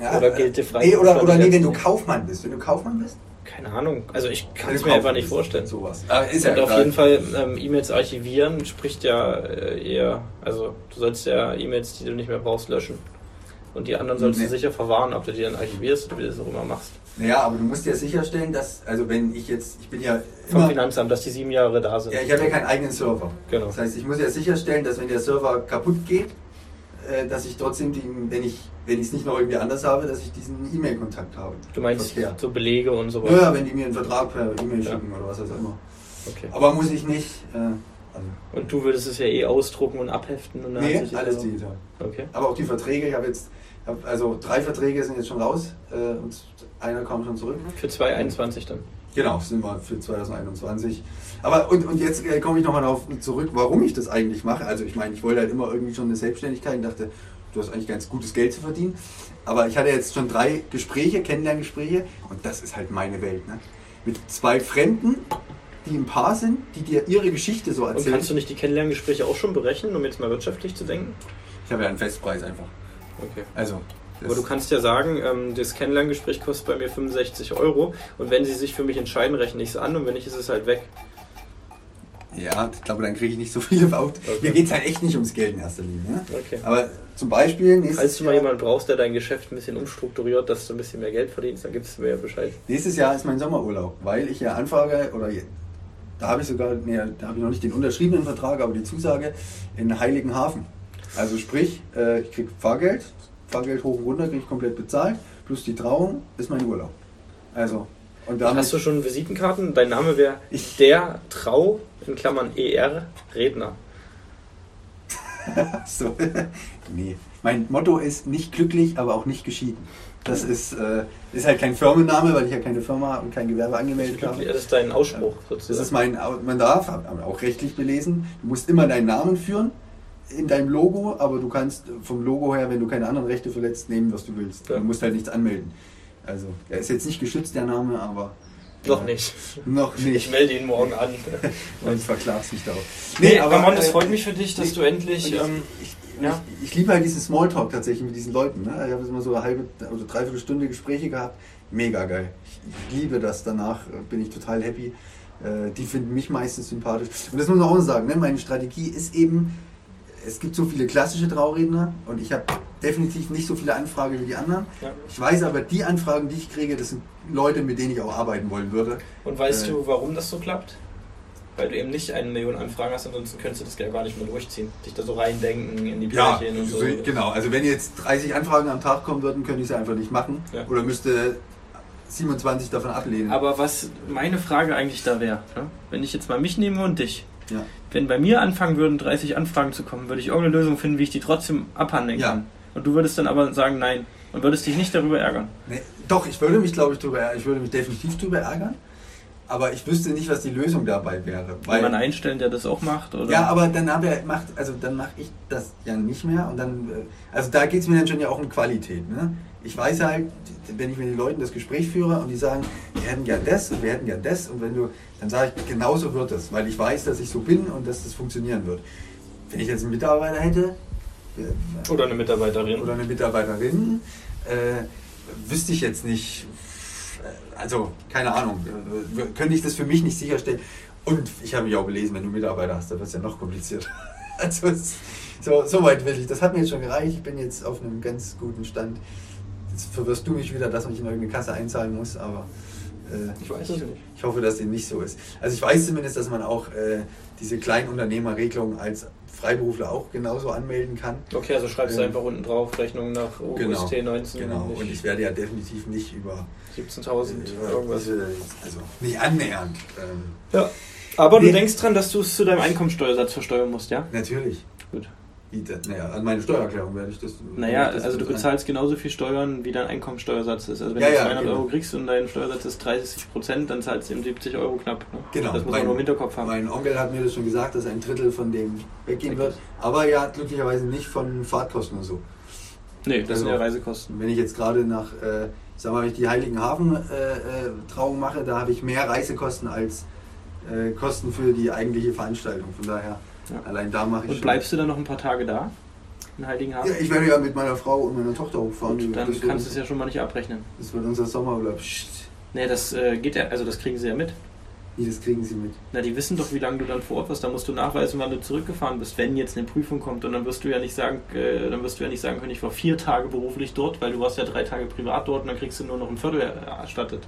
Ja, Oder gilt die äh, nee, Freiberufler oder, oder nee, wenn du Kaufmann bist. Wenn du Kaufmann bist? Keine Ahnung, also ich kann es mir einfach nicht vorstellen. Sowas. Aber ist ja und auf jeden Fall ähm, E-Mails archivieren spricht ja äh, eher, also du sollst ja E-Mails, die du nicht mehr brauchst, löschen. Und die anderen sollst Nee. du sicher verwahren, ob du die dann archivierst oder wie du das auch immer machst. Naja, aber du musst ja sicherstellen, dass, also wenn ich jetzt, ich bin ja Vom immer, Finanzamt, dass die sieben Jahre da sind. ja, ich habe ja keinen eigenen Server. Genau. Das heißt, ich muss ja sicherstellen, dass wenn der Server kaputt geht, dass ich trotzdem, den, wenn ich wenn ich es nicht noch irgendwie anders habe, dass ich diesen E-Mail-Kontakt habe. Du meinst Verkehr. so Belege und sowas? Naja, wenn die mir einen Vertrag per E-Mail Ja. schicken oder was auch immer. Okay. Aber muss ich nicht. Äh, also, Und du würdest es ja eh ausdrucken und abheften und dann nee, alles digital. Okay. Aber auch die Verträge, ich habe jetzt, hab, also drei Verträge sind jetzt schon raus äh, und einer kam schon zurück. Für 2021 dann. Genau, sind wir für 2021. Aber und, und jetzt äh, komme ich nochmal darauf zurück, warum ich das eigentlich mache. Also ich meine, ich wollte halt immer irgendwie schon eine Selbstständigkeit und dachte, du hast eigentlich ganz gutes Geld zu verdienen. Aber ich hatte jetzt schon drei Gespräche, Kennenlerngespräche und das ist halt meine Welt. Ne? Mit zwei Fremden, die ein Paar sind, die dir ihre Geschichte so Und erzählen. kannst du nicht die Kennenlerngespräche auch schon berechnen, um jetzt mal wirtschaftlich zu denken? ich habe ja einen Festpreis einfach. Okay. Also. Aber du kannst ja sagen, ähm, das Kennenlerngespräch kostet bei mir 65 Euro und wenn sie sich für mich entscheiden, rechne ich es an und wenn nicht, ist es halt weg. Ja, ich glaube, dann kriege ich nicht so viele überhaupt. Okay. Mir geht es halt echt nicht ums Geld in erster Linie. Ne? Okay. Aber zum Beispiel nächstes Falls du mal jemanden brauchst, der dein Geschäft ein bisschen umstrukturiert, dass du ein bisschen mehr Geld verdienst, dann gibst du mir ja Bescheid. Nächstes Jahr ist mein Sommerurlaub, weil ich ja anfrage, oder da habe ich sogar, nee, da habe ich noch nicht den unterschriebenen Vertrag, aber die Zusage in Heiligenhafen. Also sprich, äh, ich kriege Fahrgeld, Fahrgeld hoch und runter kriege ich komplett bezahlt, plus die Trauung ist mein Urlaub. Also, und damit, Hast du schon Visitenkarten? Dein Name wäre der Trau in Klammern ER Redner. (laughs) so, nee. Mein Motto ist nicht glücklich, aber auch nicht geschieden. Das ist, äh, ist halt kein Firmenname, weil ich ja keine Firma und kein Gewerbe angemeldet habe. Das ist dein Ausspruch Das sozusagen. ist mein, man darf, auch rechtlich belesen, du musst immer deinen Namen führen in deinem Logo, aber du kannst vom Logo her, wenn du keine anderen Rechte verletzt, nehmen, was du willst. Ja. Du musst halt nichts anmelden. Also, er ist jetzt nicht geschützt, der Name, aber. Noch äh, nicht. Noch Ich nicht. melde ihn morgen an. (laughs) Und verklagst mich darauf. Nee, aber Mann, das äh, freut mich für dich, dass ich- du endlich. ich, Ähm, ich, ja. ich, ich liebe halt diesen Smalltalk tatsächlich mit diesen Leuten. Ne? Ich habe jetzt immer so eine halbe oder dreiviertel Stunde Gespräche gehabt. Mega geil. Ich, ich liebe das. Danach äh, bin ich total happy. Äh, die finden mich meistens sympathisch. Und das muss man auch sagen. Ne? Meine Strategie ist eben, es gibt so viele klassische Trauredner und ich habe definitiv nicht so viele Anfragen wie die anderen. ja. Ich weiß aber, die Anfragen, die ich kriege, das sind Leute, mit denen ich auch arbeiten wollen würde. Und weißt Äh. du, warum das so klappt? Weil du eben nicht eine Million Anfragen hast, ansonsten könntest du das ja gar nicht mehr durchziehen. Dich da so reindenken in die Ja, Pärchen und so. so, genau. Also wenn jetzt 30 Anfragen am Tag kommen würden, könnte ich sie einfach nicht machen. Ja. Oder müsste 27 davon ablehnen. Aber was meine Frage eigentlich da wäre, ne? wenn ich jetzt mal mich nehme und dich, ja. wenn bei mir anfangen würden, 30 Anfragen zu kommen, würde ich irgendeine Lösung finden, wie ich die trotzdem abhandeln Ja. kann. Und du würdest dann aber sagen, nein. Und würdest dich nicht darüber ärgern. Nee, doch, ich würde mich, glaube ich, drüber, ich würde mich definitiv drüber ärgern. Aber ich wüsste nicht, was die Lösung dabei wäre. Weil, Jemanden einstellen, der das auch macht? Oder? ja, aber dann hab er, macht, also dann mache ich das ja nicht mehr. Und dann, äh, also da geht es mir dann schon ja auch um Qualität. Ne? Ich weiß halt, wenn ich mit den Leuten das Gespräch führe und die sagen, wir hätten gern das und wir hätten gern das und wenn du, dann sage ich, genauso wird es, weil ich weiß, dass ich so bin und dass das funktionieren wird. Wenn ich jetzt einen Mitarbeiter hätte, äh, Oder eine Mitarbeiterin. oder eine Mitarbeiterin, äh, wüsste ich jetzt nicht, äh, also keine Ahnung, äh, könnte ich das für mich nicht sicherstellen. Und ich habe mich auch belesen, wenn du Mitarbeiter hast, dann wird es ja noch komplizierter. (laughs) Also so, so weit will ich. Das hat mir jetzt schon gereicht. Ich bin jetzt auf einem ganz guten Stand. Jetzt verwirrst du mich wieder, dass ich in irgendeine Kasse einzahlen muss, aber äh, Ich weiß es nicht. ich hoffe, dass dem nicht so ist. Also ich weiß zumindest, dass man auch äh, diese Kleinunternehmerregelung als Freiberufler auch genauso anmelden kann. Okay, also schreibst du Ähm, einfach unten drauf, Rechnung nach Genau, OST 19, Genau, und ich werde ja definitiv nicht über, 17.000, über irgendwas. diese, also nicht annähernd. Ähm, Ja. Aber du Nee. denkst dran, dass du es zu deinem Einkommensteuersatz versteuern musst, ja? natürlich. Gut. Naja, an meine Steuererklärung werde ich das. Naja, ich das also du bezahlst genauso viel Steuern, wie dein Einkommensteuersatz ist. Also wenn Ja, du ja, 200 genau. Euro kriegst und dein Steuersatz ist 30 Prozent, dann zahlst du eben 70 Euro knapp. Ne? Genau. Das muss mein, man nur im Hinterkopf haben. Mein Onkel hat mir das schon gesagt, dass ein Drittel von dem weggehen Weg wird. Aber ja, glücklicherweise nicht von Fahrtkosten und so. Nee, das sind Also- ja Reisekosten. Wenn ich jetzt gerade nach, äh, sag mal, wenn ich die Heiligen Hafen äh, äh, Trauung mache, da habe ich mehr Reisekosten als äh, Kosten für die eigentliche Veranstaltung. Von daher, Ja. allein da mache ich Und bleibst du dann noch ein paar Tage da? In Heiligenhafen? Ja, ich werde ja mit meiner Frau und meiner Tochter hochfahren. Gut, dann kannst du es ja schon mal nicht abrechnen. das wird unser Sommerurlaub. Nee, das äh, geht ja, also das kriegen sie ja mit. Wie, das kriegen sie mit. Na, die wissen doch, wie lange du dann vor Ort warst. Da musst du nachweisen, wann du zurückgefahren bist, wenn jetzt eine Prüfung kommt. Und dann wirst du ja nicht sagen, äh, dann wirst du ja nicht sagen können, ich war vier Tage beruflich dort, weil du warst ja drei Tage privat dort und dann kriegst du nur noch ein Viertel erstattet.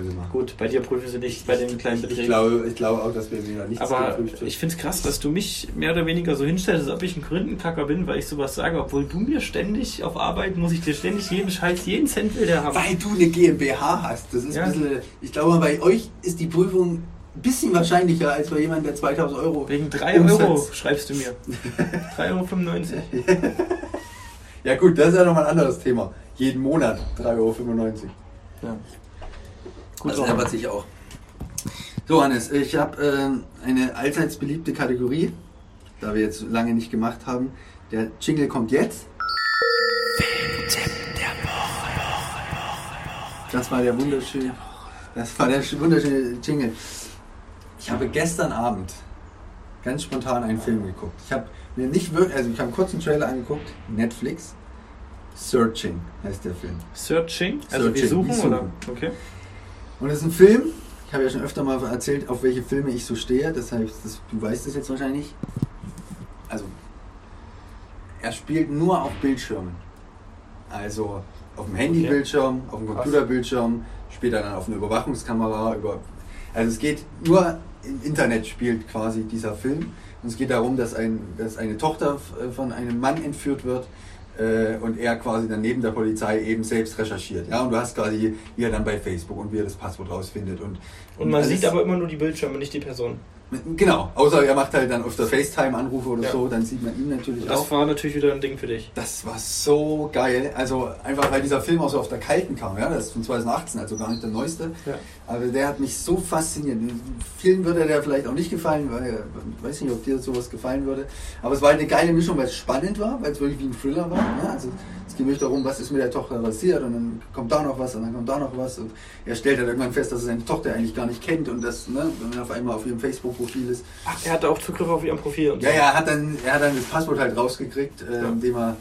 Machen. Gut, bei dir prüfen sie nicht bei den kleinen Ich Beträgen. glaube, ich glaube auch, dass wir wieder nichts Aber ich finde es krass, dass du mich mehr oder weniger so hinstellst, als ob ich ein Gründenkacker bin, weil ich sowas sage, obwohl du mir ständig auf Arbeit muss ich dir ständig jeden Scheiß, jeden Cent will der haben. Weil du eine GmbH hast. Das ist Ja. ein bisschen, ich glaube, bei euch ist die Prüfung ein bisschen wahrscheinlicher als bei jemandem, der 2000 Euro. Wegen 3 Umsatz. Euro schreibst du mir. (laughs) 3,95 Euro. Ja, gut, das ist ja nochmal ein anderes Thema. Jeden Monat 3,95 Euro. Ja. Gut, das läppert sich auch. So, Hannes, ich habe ähm, eine allseits beliebte Kategorie, da wir jetzt lange nicht gemacht haben. Der Jingle kommt jetzt. Das war der wunderschöne, das war der wunderschöne Jingle. Ich habe gestern Abend ganz spontan einen Film geguckt. Ich habe mir nicht wirklich, also ich habe einen kurzen Trailer angeguckt, Netflix. Searching heißt der Film. Searching? Also wir Searching, suchen, wir suchen. oder? Okay. Und es ist ein Film, ich habe ja schon öfter mal erzählt, auf welche Filme ich so stehe, deshalb, das, du weißt es jetzt wahrscheinlich. Also, er spielt nur auf Bildschirmen. Also auf dem Handybildschirm, auf dem. Computerbildschirm, später dann auf einer Überwachungskamera. Über, also es geht nur im Internet spielt quasi dieser Film. Und es geht darum, dass, ein, dass eine Tochter f- von einem Mann entführt wird äh, und er quasi dann neben der Polizei eben selbst recherchiert. Ja, und du hast quasi, wie er dann bei Facebook und wie er das Passwort rausfindet. Und, Und man alles- sieht aber immer nur die Bildschirme, nicht die Person. Genau, außer er macht halt dann auf der FaceTime-Anrufe oder Ja. so, dann sieht man ihn natürlich Das auch. war natürlich wieder ein Ding für dich. Das war so geil. Also einfach, weil dieser Film auch so auf der Kalten kam. Ja? Das ist von 2018, also gar nicht der neueste. Ja. Aber der hat mich so fasziniert. Vielen würde der vielleicht auch nicht gefallen, weil ich weiß nicht, ob dir sowas gefallen würde. Aber es war halt eine geile Mischung, weil es spannend war, weil es wirklich wie ein Thriller war. Ja? Also es geht wirklich darum, was ist mit der Tochter passiert und dann kommt da noch was und dann kommt da noch was. Und er stellt halt irgendwann fest, dass er seine Tochter eigentlich gar nicht kennt und das, ne, wenn er auf einmal auf ihrem Facebook-Profil ist, Ach, er hatte auch Zugriff auf ihrem Profil und ja, so. ja, er hat dann, er hat dann das Passwort halt rausgekriegt, äh, Ja. indem er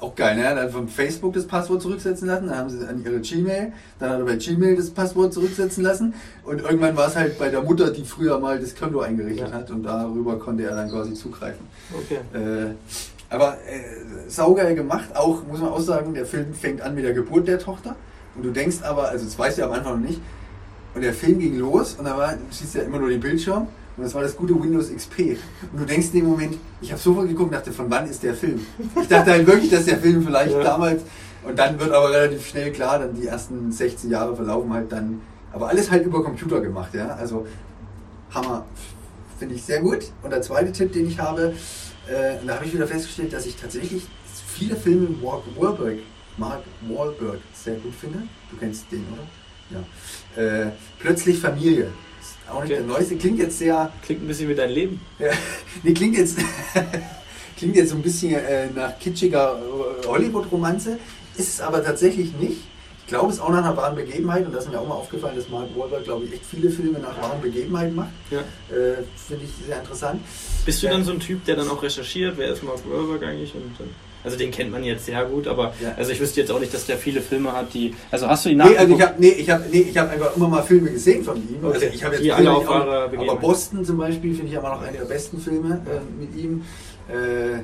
auch geil, ne? Er hat dann von Facebook das Passwort zurücksetzen lassen, dann haben sie an ihre Gmail, dann hat er bei Gmail das Passwort zurücksetzen lassen und irgendwann war es halt bei der Mutter, die früher mal das Konto eingerichtet Ja. hat und darüber konnte er dann quasi zugreifen. Okay. Äh, aber äh, saugeil gemacht, auch muss man auch sagen, der Film fängt an mit der Geburt der Tochter und du denkst aber, also das weißt du ja am Anfang noch nicht, und der Film ging los und da war, du siehst ja immer nur den Bildschirm und das war das gute Windows XP. Und du denkst in dem Moment, ich habe sofort geguckt und dachte, von wann ist der Film? Ich dachte halt wirklich, dass der Film vielleicht Ja. damals, und dann wird aber relativ schnell klar, dann die ersten 16 Jahre verlaufen halt dann, aber alles halt über Computer gemacht, ja, also Hammer, finde ich sehr gut. Und der zweite Tipp, den ich habe, äh, da habe ich wieder festgestellt, dass ich tatsächlich viele Filme Mark Wahlberg, Mark Wahlberg sehr gut finde. Du kennst den, oder? Ja. Äh, Plötzlich Familie. Auch nicht Okay. der neueste. Klingt jetzt sehr. Klingt ein bisschen wie dein Leben. Ja, (laughs) nee, klingt jetzt. (laughs) klingt jetzt so ein bisschen äh, nach kitschiger äh, Hollywood-Romanze. Ist es aber tatsächlich nicht. Ich glaube, es ist auch nach einer wahren Begebenheit. Und das ist mir auch mal aufgefallen, dass Mark Wahlberg, glaube ich, echt viele Filme nach wahren Begebenheiten macht. Ja. Äh, Finde ich sehr interessant. Bist du dann so ein Typ, der dann auch recherchiert, wer ist Mark Wahlberg eigentlich? Und, dann- also den kennt man jetzt sehr gut, aber Ja. also ich wüsste jetzt auch nicht, dass der viele Filme hat, die. Also hast du ihn Nee, also nachgeguckt? ich habe nee, ich hab, nee, ich hab einfach immer mal Filme gesehen von ihm. Okay. Also ich habe jetzt Die alle auf auch- Aber. Boston zum Beispiel finde ich immer noch einer der besten Filme äh, mit ihm. Äh,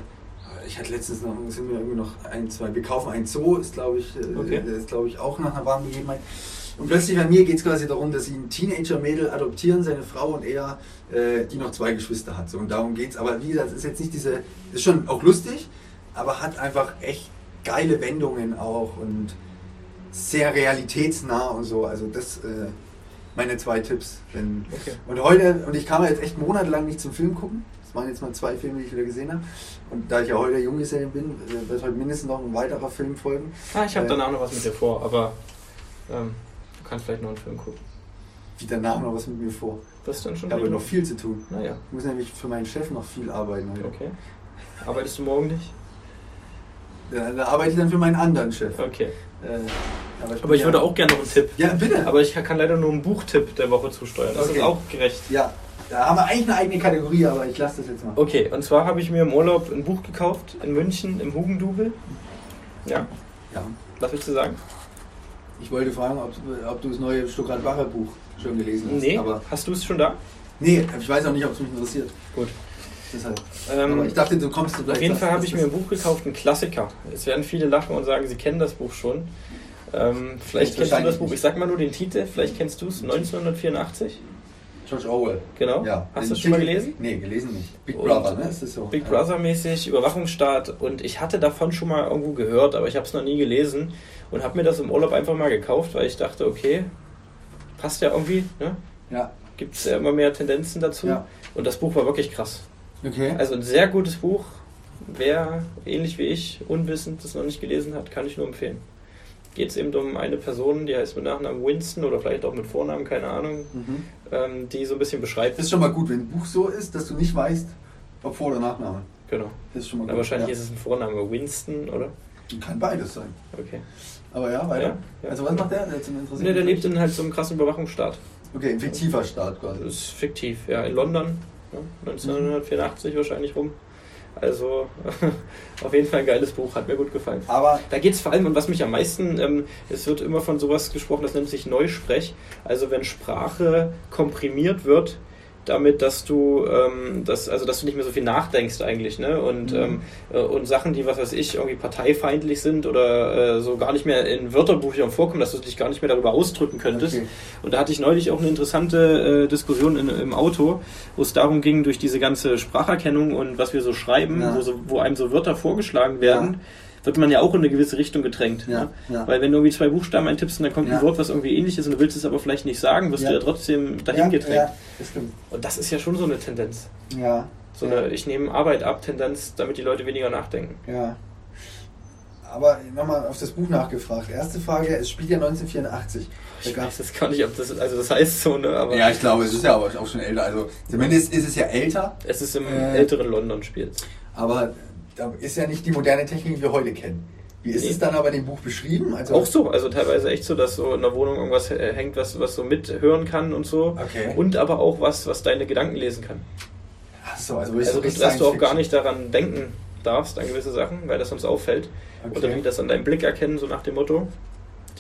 ich hatte letztens noch, sind mir irgendwie noch ein, zwei, wir kaufen ein Zoo, ist glaube ich, äh, Okay. ist glaube ich auch nach einer wahren Begebenheit. Und plötzlich bei mir geht es quasi darum, dass sie ein Teenager-Mädel adoptieren, seine Frau und er, äh, die noch zwei Geschwister hat. So, und darum geht es. Aber wie gesagt, es ist jetzt nicht diese, ist schon auch lustig, aber hat einfach echt geile Wendungen auch und sehr realitätsnah und so. Also das äh, meine zwei Tipps. Wenn, Okay. Und heute, und ich kam jetzt echt monatelang nicht zum Film gucken. Das waren jetzt mal zwei Filme, die ich wieder gesehen habe. Und da ich ja heute Junggesellen bin, äh, wird heute mindestens noch ein weiterer Film folgen. Ah, ich habe Äh, danach noch was mit dir vor, aber ähm, du kannst vielleicht noch einen Film gucken. Wie danach noch was mit mir vor. Das ist dann schon Ich habe noch viel zu tun. Naja, Ich muss nämlich für meinen Chef noch viel arbeiten. Heute. okay. Arbeitest du morgen nicht? Da, da arbeite ich dann für meinen anderen Chef. Okay. Äh, Aber ich bin ja- würde auch gerne noch einen Tipp. Ja, bitte. Aber ich kann leider nur einen Buchtipp der Woche zusteuern. Das Okay. ist auch gerecht. ja, da haben wir eigentlich eine eigene Kategorie, aber ich lasse das jetzt mal. Okay, und zwar habe ich mir im Urlaub ein Buch gekauft in München im Hugendubel. Ja, Ja. was willst du sagen? Ich wollte fragen, ob, ob du das neue Stuttgart-Bacher Buch schon gelesen hast. Nee, Aber, hast du es schon da? nee, ich weiß auch nicht, ob es mich interessiert. Gut. Deshalb. Ähm, ich dachte, du kommst vielleicht. Auf jeden Fall habe ich mir ein Buch gekauft, ein Klassiker. Es werden viele lachen und sagen, sie kennen das Buch schon. Ähm, vielleicht kennst du das Buch, ich sag mal nur den Titel, vielleicht kennst du es, 1984. George Orwell. Genau. Ja. Hast du es schon mal gelesen? Nee, gelesen nicht. Big Und Brother, ne? Ist das so? Big. Brother mäßig, Überwachungsstaat und ich hatte davon schon mal irgendwo gehört, aber ich habe es noch nie gelesen und habe mir das im Urlaub einfach mal gekauft, weil ich dachte, okay, passt ja irgendwie, ne? Ja. gibt es ja immer mehr Tendenzen dazu Ja. und das Buch war wirklich krass. Okay. Also ein sehr gutes Buch, wer ähnlich wie ich, unwissend, das noch nicht gelesen hat, kann ich nur empfehlen. Geht es eben um eine Person, die heißt mit Nachnamen Winston oder vielleicht auch mit Vornamen, keine Ahnung, Mhm. ähm, die so ein bisschen beschreibt. Das ist schon mal gut, wenn ein Buch so ist, dass du nicht weißt, ob Vor- oder Nachname. Genau. Das ist schon mal gut. wahrscheinlich ja. ist es ein Vorname Winston, oder? Kann beides sein. Okay. Aber ja, weiter. Ja, ja. Also was macht der? Der, ist ein Ne, interessiert der lebt in halt so einem krassen Überwachungsstaat. Okay, ein fiktiver Staat quasi. Das ist fiktiv, ja, in London, ja, 1984 wahrscheinlich rum. Also (laughs) auf jeden Fall ein geiles Buch, hat mir gut gefallen. Aber Da geht es vor allem, und was mich am meisten, ähm, es wird immer von sowas gesprochen, das nennt sich Neusprech. Also wenn Sprache komprimiert wird, damit, dass du, ähm, das, also dass du nicht mehr so viel nachdenkst eigentlich, ne? Und, Mhm. ähm, äh, und Sachen, die, was weiß ich, irgendwie parteifeindlich sind oder äh, so gar nicht mehr in Wörterbüchern vorkommen, dass du dich gar nicht mehr darüber ausdrücken könntest. Okay. Und da hatte ich neulich auch eine interessante äh, Diskussion in, im Auto, wo es darum ging, durch diese ganze Spracherkennung und was wir so schreiben, Ja. wo, so, wo einem so Wörter vorgeschlagen werden, wird man ja auch in eine gewisse Richtung gedrängt. Ja, ne? ja. Weil wenn du irgendwie zwei Buchstaben eintippst und dann kommt Ja. ein Wort, was irgendwie ähnlich ist und du willst es aber vielleicht nicht sagen, wirst Ja. du ja trotzdem dahin ja, gedrängt. Ja, das stimmt. Und das ist ja schon so eine Tendenz. Ja. So ja. eine Ich nehme Arbeit ab Tendenz, damit die Leute weniger nachdenken. Ja. Aber nochmal auf das Buch nachgefragt. Erste Frage, es spielt ja 1984. Da Ich weiß jetzt gar nicht, ob das, also das heißt so, ne? Aber ja, ich glaube, es ist ja aber auch schon älter. Also zumindest ist es ja älter, es ist im Äh, älteren London spielt. aber da ist ja nicht die moderne Technik, die wir heute kennen. Wie ist Nee. es dann aber in dem Buch beschrieben? Also, Auch so, also teilweise echt so, dass so in der Wohnung irgendwas äh, hängt, was, was so mithören kann und so. Okay. Und aber auch was, was deine Gedanken lesen kann. Ach so, also, Also, so dass, richtig dass du auch gar nicht daran denken darfst an gewisse Sachen, weil das sonst auffällt. Okay. Oder wie das an deinem Blick erkennen, so nach dem Motto.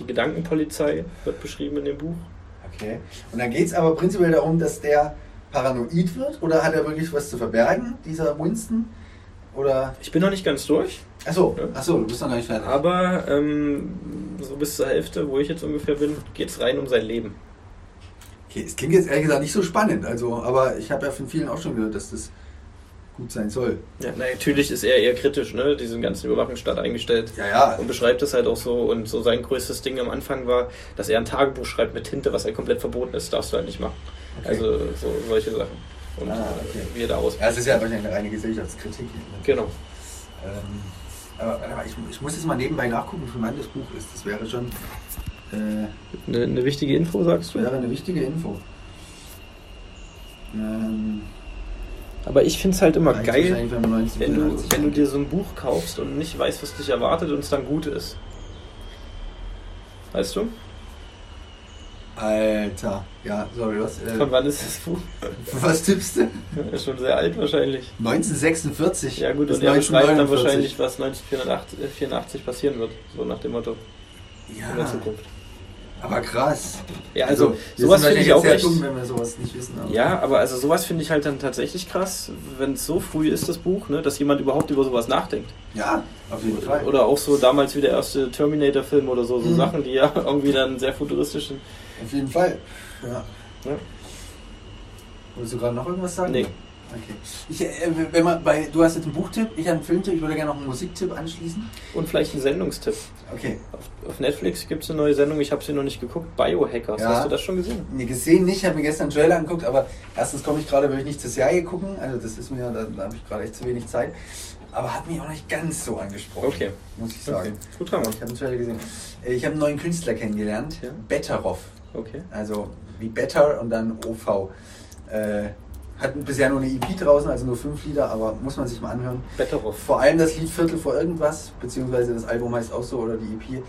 Die Gedankenpolizei wird beschrieben in dem Buch. Okay. Und dann geht es aber prinzipiell darum, dass der paranoid wird oder hat er wirklich was zu verbergen, dieser Winston? Oder. Ich bin noch nicht ganz durch, Achso, Ja. achso, du bist noch gar nicht fertig. aber ähm, so bis zur Hälfte, wo ich jetzt ungefähr bin, geht es rein um sein Leben. Okay, es klingt jetzt ehrlich gesagt nicht so spannend, also, aber ich habe ja von vielen auch schon gehört, dass das gut sein soll. Ja, na, natürlich ist er eher kritisch, ne, diesen ganzen Überwachungsstaat eingestellt. Ja, ja. Und beschreibt es halt auch so. Und so sein größtes Ding am Anfang war, dass er ein Tagebuch schreibt mit Tinte, was halt komplett verboten ist. Darfst du halt nicht machen. Okay. Also so solche Sachen. Und Ah, okay. wie er da aus. Ja, es ist ja wahrscheinlich eine reine Gesellschaftskritik. Ne? Genau. Ähm, aber, aber ich, ich muss jetzt mal nebenbei nachgucken, wie lang das Buch ist. Das wäre schon äh, Eine, eine wichtige Info, sagst du? wäre eine wichtige Info. Ähm, Aber ich finde es halt immer geil, wahrscheinlich, wenn man 1984 wenn du, wenn du dir so ein Buch kaufst und nicht weißt, was dich erwartet und es dann gut ist. Weißt du? Alter, ja, sorry, was, äh, Von wann ist das Buch? (laughs) was tippst du? (laughs) Ist schon sehr alt wahrscheinlich. 1946. Ja gut, und er beschreibt dann 1949. wahrscheinlich, was 1984 passieren wird. So nach dem Motto in der Ja, Zukunft. Aber krass. Ja, also, wir sowas sind finde ich auch echt. dumm, wenn wir sowas nicht wissen. aber- Ja, aber also sowas finde ich halt dann tatsächlich krass, wenn es so früh ist, das Buch, ne, dass jemand überhaupt über sowas nachdenkt. Ja, auf jeden Fall. Oder auch so damals wie der erste Terminator-Film oder so, so Mhm. Sachen, die ja (laughs) irgendwie dann sehr futuristisch sind. Auf jeden Fall. Ja. Ja. Wolltest du gerade noch irgendwas sagen? Nee. Okay. Ich, äh, wenn man bei, du hast jetzt einen Buchtipp, ich habe einen Filmtipp, ich würde gerne noch einen Musiktipp anschließen. Und vielleicht ein Sendungstipp. Okay. Auf, auf Netflix gibt es eine neue Sendung, ich habe sie noch nicht geguckt, Biohackers. Ja. Hast du das schon gesehen? Nee, gesehen nicht, habe mir gestern einen Trailer angeguckt, aber erstens komme ich gerade, will ich nicht zur Serie gucken, also das ist mir, da, da habe ich gerade echt zu wenig Zeit. Aber hat mich auch nicht ganz so angesprochen, Okay. muss ich sagen. Okay. Gut, Ramon. Ich habe einen Trailer gesehen. Äh, Ich habe einen neuen Künstler kennengelernt, Ja. Betteroff. Okay. Also wie Better und dann OV. Äh, hat bisher nur eine EP draußen, also nur fünf Lieder, aber muss man sich mal anhören. Better off. Vor allem das Lied Viertel vor irgendwas, beziehungsweise das Album heißt auch so oder die EP.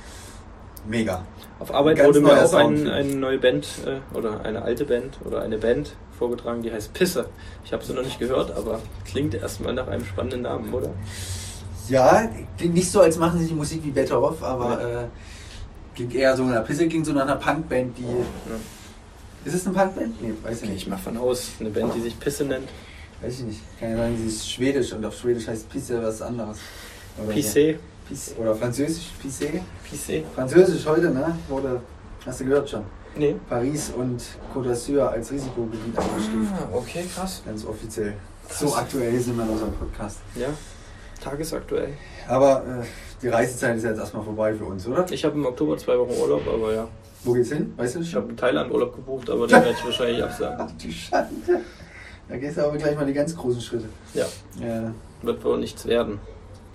Mega. Auf Arbeit Ganz wurde mir auch ein, eine neue Band äh, oder eine alte Band oder eine Band vorgetragen, die heißt Pisse. Ich habe sie noch nicht gehört, aber klingt erstmal nach einem spannenden Namen, oder? Ja, klingt nicht so, als machen sie die Musik wie Better Off, aber äh, klingt eher so nach Pisse, klingt so nach einer Punkband, die. Ist es eine Punkband? Nee, weiß ich nicht. ich mal von aus. Eine Band, die sich Pisse nennt. Weiß ich nicht. Kann ja sagen, sie ist schwedisch und auf Schwedisch heißt Pisse was anderes. Oder. Pisse. Pisse. Oder Französisch, Pisse. Pisse. Französisch heute, ne? Wurde, hast du gehört schon. Nee. Paris und Côte d'Azur als Risikogebiet eingestuft. okay, krass. Ganz offiziell. Krass. So aktuell sind wir in unserem Podcast. Ja, tagesaktuell. Aber äh, die Reisezeit ist jetzt erstmal vorbei für uns, oder? Ich habe im Oktober zwei Wochen Urlaub, aber ja. Wo geht's hin? Weißt du Ich habe einen Thailand-Urlaub gebucht, aber den werde ich wahrscheinlich absagen. Ach du Schande. Da gehst du aber gleich mal die ganz großen Schritte. Ja, Ja. wird wohl nichts werden.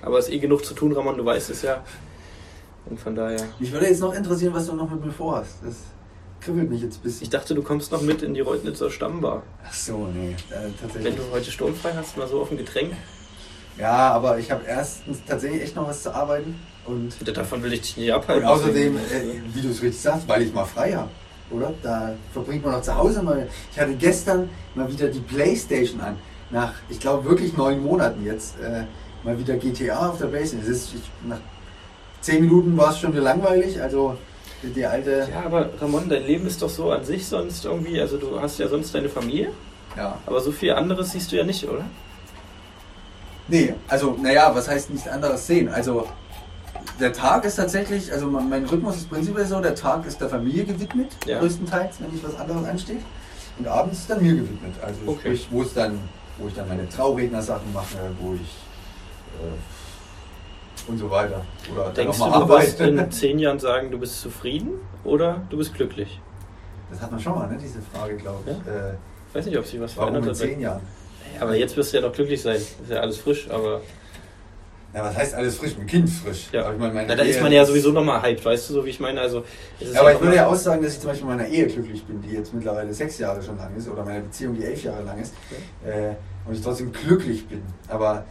Aber es ist eh genug zu tun, Ramon, du weißt es ja. Und von daher. Mich würde jetzt noch interessieren, was du noch mit mir vorhast. Das kribbelt mich jetzt ein bisschen. Ich dachte, du kommst noch mit in die Reutnitzer Stammbar. Ach so, nee. Äh, Wenn tatsächlich. du heute sturmfrei hast, mal so auf ein Getränk. Ja, aber ich habe erstens tatsächlich echt noch was zu arbeiten. Und, Davon will ich dich nicht und abhalten. außerdem, äh, wie du es richtig sagst, weil ich mal frei habe. Oder? Da verbringt man auch zu Hause mal. Ich hatte gestern mal wieder die Playstation an. Nach, ich glaube, wirklich neun Monaten jetzt. Äh, mal wieder GTA auf der Playstation. Es ist, ich, nach zehn Minuten war es schon wieder langweilig. Also die alte. Ja, aber Ramon, dein Leben ist doch so an sich sonst irgendwie. Also, du hast ja sonst deine Familie, Ja. aber so viel anderes siehst du ja nicht, oder? Nee, also, naja, was heißt nichts anderes sehen? Also, der Tag ist tatsächlich, also mein Rhythmus ist prinzipiell so, der Tag ist der Familie gewidmet, Ja. größtenteils, wenn nicht was anderes ansteht. Und abends ist dann mir gewidmet. Also, Okay. sprich, wo es dann, wo ich dann meine Trauredner-Sachen mache, wo ich äh, und so weiter. Oder dann Denkst du, du wirst in zehn Jahren sagen, du bist zufrieden oder du bist glücklich? Das hat man schon mal, ne, diese Frage, glaube ich. Äh, Ich weiß nicht, ob sich was verändert in hat. zehn Jahren? Aber jetzt wirst du ja noch glücklich sein. Ist ja alles frisch, aber. Ja, was heißt alles frisch? Ein Kind frisch. Ja. Aber ich meine, meine Na, da ist Ehe- man ja sowieso nochmal hyped, weißt du, so wie ich meine? Also, ist Ja, aber ich würde ja auch sagen, dass ich zum Beispiel in meiner Ehe glücklich bin, die jetzt mittlerweile sechs Jahre schon lang ist, oder meine Beziehung, die elf Jahre lang ist, äh, und ich trotzdem glücklich bin. Aber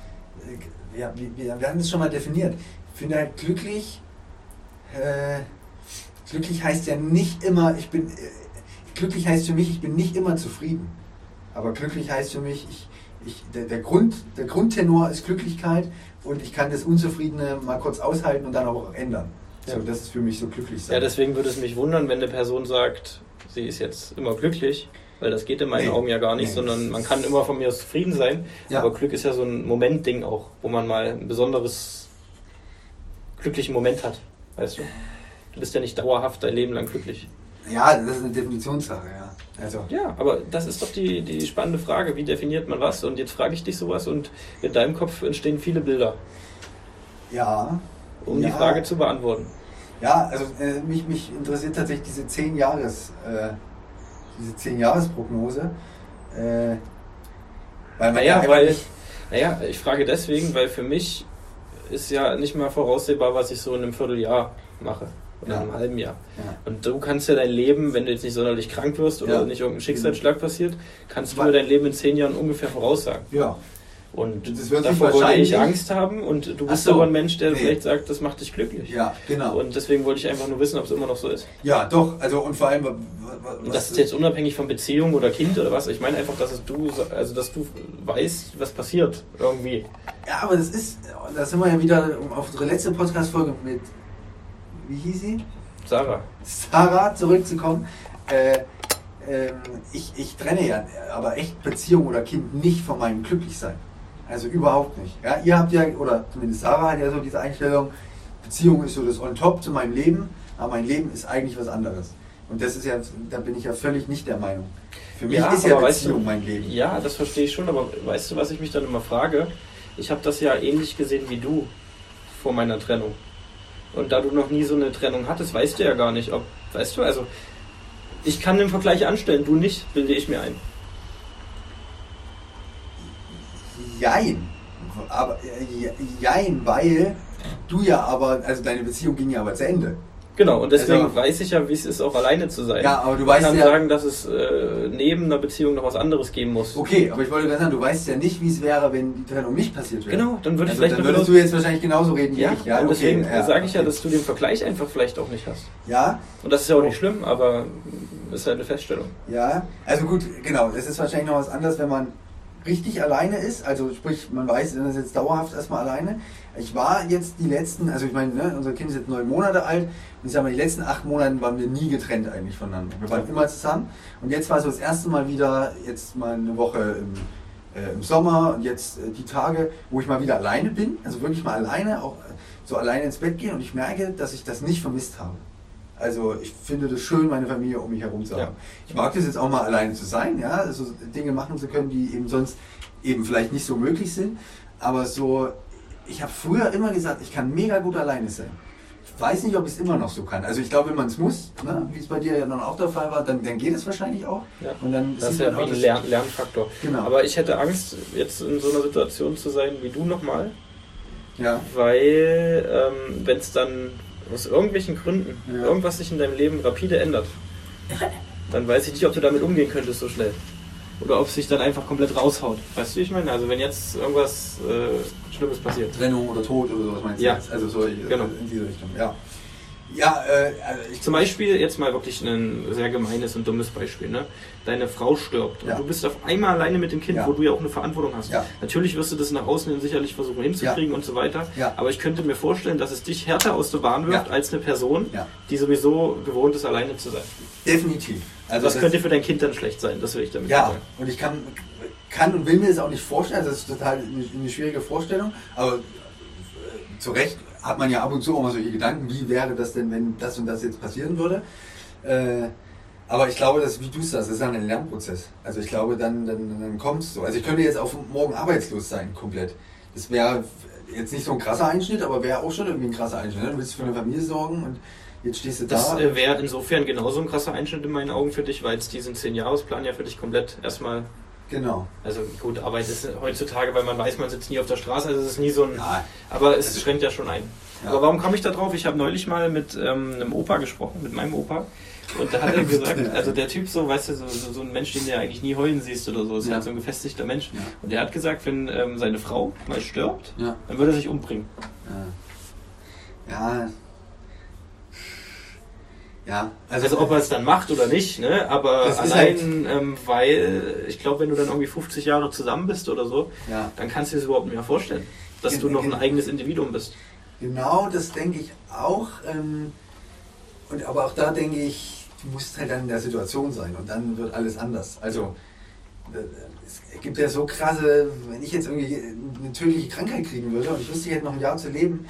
äh, ja, wir, wir, wir haben das schon mal definiert. Ich finde halt glücklich, äh, glücklich heißt ja nicht immer, ich bin, äh, glücklich heißt für mich, ich bin nicht immer zufrieden. Aber glücklich heißt für mich, ich, ich, der, der, Grund, der Grundtenor ist Glücklichkeit und ich kann das Unzufriedene mal kurz aushalten und dann auch ändern. So, Ja. das ist für mich so glücklich sein. Ja, deswegen würde es mich wundern, wenn eine Person sagt, sie ist jetzt immer glücklich, weil das geht in meinen Nee. Augen ja gar nicht, Nee. sondern man kann immer von mir aus zufrieden sein. Ja. Aber Glück ist ja so ein Momentding auch, wo man mal ein besonderes glücklichen Moment hat. Weißt du? Du bist ja nicht dauerhaft dein Leben lang glücklich. Ja, das ist eine Definitionssache, ja. Also, Ja, aber das ist doch die, die spannende Frage. Wie definiert man was? Und jetzt frage ich dich sowas und in deinem Kopf entstehen viele Bilder, ja. um ja. die Frage zu beantworten. Ja, also äh, mich, mich interessiert tatsächlich diese 10 Jahres, äh, diese 10 Jahresprognose. Äh, weil Naja, weil, naja, ich frage deswegen, weil für mich ist ja nicht mal voraussehbar, was ich so in einem Vierteljahr mache. Oder Ja. in einem halben Jahr. Ja. Und du kannst ja dein Leben, wenn du jetzt nicht sonderlich krank wirst oder Ja. nicht irgendein Schicksalsschlag passiert, kannst du dein Leben in zehn Jahren ungefähr voraussagen. ja. Und Das wird sich davor wahrscheinlich- Angst haben und du bist so. aber ein Mensch, der Nee. vielleicht sagt, das macht dich glücklich. Ja, genau. Und deswegen wollte ich einfach nur wissen, ob es immer noch so ist. ja, doch. Also und vor allem, Und das ist jetzt unabhängig von Beziehung oder Kind oder was. Ich meine einfach, dass es du, also dass du weißt, was passiert irgendwie. Ja, aber das ist, da sind wir ja wieder auf unsere letzte Podcast-Folge mit, wie hieß sie? Sarah. Sarah zurückzukommen. Äh, ähm, ich, ich trenne ja aber echt Beziehung oder Kind nicht von meinem Glücklichsein. Also überhaupt nicht. Ja, ihr habt ja, oder zumindest Sarah hat ja so diese Einstellung, Beziehung ist so das on top zu meinem Leben, aber mein Leben ist eigentlich was anderes. Und das ist ja, da bin ich ja völlig nicht der Meinung. Für mich ist ja aber weißt Beziehung du, mein Leben. Ja, das verstehe ich schon, aber weißt du, was ich mich dann immer frage? Ich habe das ja ähnlich gesehen wie du vor meiner Trennung. Und da du noch nie so eine Trennung hattest, weißt du ja gar nicht, ob, weißt du, also ich kann den Vergleich anstellen, du nicht, bilde ich mir ein. Jein. Aber, äh, jein, weil du ja aber, also deine Beziehung ging ja aber zu Ende. Genau, und deswegen Also- weiß ich ja, wie es ist, auch alleine zu sein. Ja, aber du ich weißt kann ja- sagen, dass es äh, neben einer Beziehung noch was anderes geben muss. Okay, aber ich wollte gerade sagen, du weißt ja nicht, wie es wäre, wenn die Trennung nicht passiert wäre. Genau, dann würde ich also, vielleicht dann würdest du jetzt wahrscheinlich genauso reden wie Ja, ich. Ja, und okay, deswegen ja, sage ich ja, dass du den Vergleich einfach vielleicht auch nicht hast. Ja, Und das ist ja auch nicht schlimm, aber ist halt eine Feststellung. ja. Also gut, genau. Es ist wahrscheinlich noch was anderes, wenn man richtig alleine ist. Also sprich, man weiß, man ist jetzt dauerhaft erstmal alleine. Ich war jetzt die letzten, also ich meine, ne, unser Kind ist jetzt neun Monate alt und ich sag mal, die letzten acht Monate waren wir nie getrennt eigentlich voneinander. Wir waren immer zusammen und jetzt war so das erste Mal wieder, jetzt mal eine Woche im, äh, im Sommer und jetzt äh, die Tage, wo ich mal wieder alleine bin, also wirklich mal alleine, auch äh, so alleine ins Bett gehen und ich merke, dass ich das nicht vermisst habe. Also ich finde das schön, meine Familie um mich herum zu haben. Ja. Ich mag das jetzt auch mal alleine zu sein, ja, also Dinge machen zu können, die eben sonst eben vielleicht nicht so möglich sind. Aber so, ich habe früher immer gesagt, ich kann mega gut alleine sein. Ich weiß nicht, ob ich es immer noch so kann. Also ich glaube, wenn man es muss, ne, wie es bei dir ja dann auch der Fall war, dann, dann geht es wahrscheinlich auch. Ja. Und dann Das ist ja wie auch, ein Lern Lernfaktor. Genau. Aber ich hätte Angst, jetzt in so einer Situation zu sein wie du nochmal, Ja, weil ähm, wenn es dann aus irgendwelchen Gründen Ja. irgendwas sich in deinem Leben rapide ändert, (laughs) dann weiß ich nicht, ob du damit umgehen könntest so schnell. Oder ob es sich dann einfach komplett raushaut. Weißt du, wie ich meine? Also wenn jetzt irgendwas äh, Schlimmes passiert. Trennung oder Tod oder sowas meinst du Ja. jetzt? Also so Genau. in diese Richtung, ja. Ja, äh, also ich Zum Beispiel, jetzt mal wirklich ein sehr gemeines und dummes Beispiel, ne? Deine Frau stirbt und Ja. du bist auf einmal alleine mit dem Kind, Ja. wo du ja auch eine Verantwortung hast. Ja. Natürlich wirst du das nach außen hin sicherlich versuchen hinzukriegen und so weiter. Aber ich könnte mir vorstellen, dass es dich härter aus der Bahn wirft als eine Person, die sowieso gewohnt ist, alleine zu sein. definitiv. Also das, könnte für dein Kind dann schlecht sein, das will ich damit Ja, sagen. und ich kann, kann und will mir das auch nicht vorstellen, das ist total eine, eine schwierige Vorstellung, aber äh, zu Recht hat man ja ab und zu auch mal solche Gedanken, wie wäre das denn, wenn das und das jetzt passieren würde. Äh, aber ich glaube, dass, wie du sagst, das ist dann ein Lernprozess. Also ich glaube, dann, dann, dann kommt es so. Also ich könnte jetzt auch morgen arbeitslos sein, komplett. Das wäre jetzt nicht so ein krasser Einschnitt, aber wäre auch schon irgendwie ein krasser Einschnitt. Du willst für eine Familie sorgen und jetzt stehst du Das da. äh, wäre insofern genauso ein krasser Einschnitt in meinen Augen für dich, weil es diesen 10-Jahres-Plan ja für dich komplett erstmal genau. Also gut, Arbeit ist heutzutage, weil man weiß, man sitzt nie auf der Straße, also es ist nie so ein. Ja. Aber es schränkt ja schon ein. Ja. Aber warum komme ich da drauf? Ich habe neulich mal mit ähm, einem Opa gesprochen, mit meinem Opa. Und da hat er gesagt, (laughs) also der Typ so, weißt du, so, so ein Mensch, den du ja eigentlich nie heulen siehst oder so, ist Ja. halt so ein gefestigter Mensch. Ja. Und der hat gesagt, wenn ähm, seine Frau mal stirbt, Ja. dann würde er sich umbringen. Ja. Ja. Ja, Also, ob er es dann macht oder nicht, ne? aber ist allein, ähm, weil ich glaube, wenn du dann irgendwie 50 Jahre zusammen bist oder so, Ja. dann kannst du dir das überhaupt nicht mehr vorstellen, dass du noch ein gen- eigenes Individuum bist. Genau, das denke ich auch. Ähm, und aber auch da denke ich, du musst halt dann in der Situation sein und dann wird alles anders. Also äh, es gibt ja so krasse, wenn ich jetzt irgendwie eine tödliche Krankheit kriegen würde und ich wüsste, ich hätte noch ein Jahr zu leben,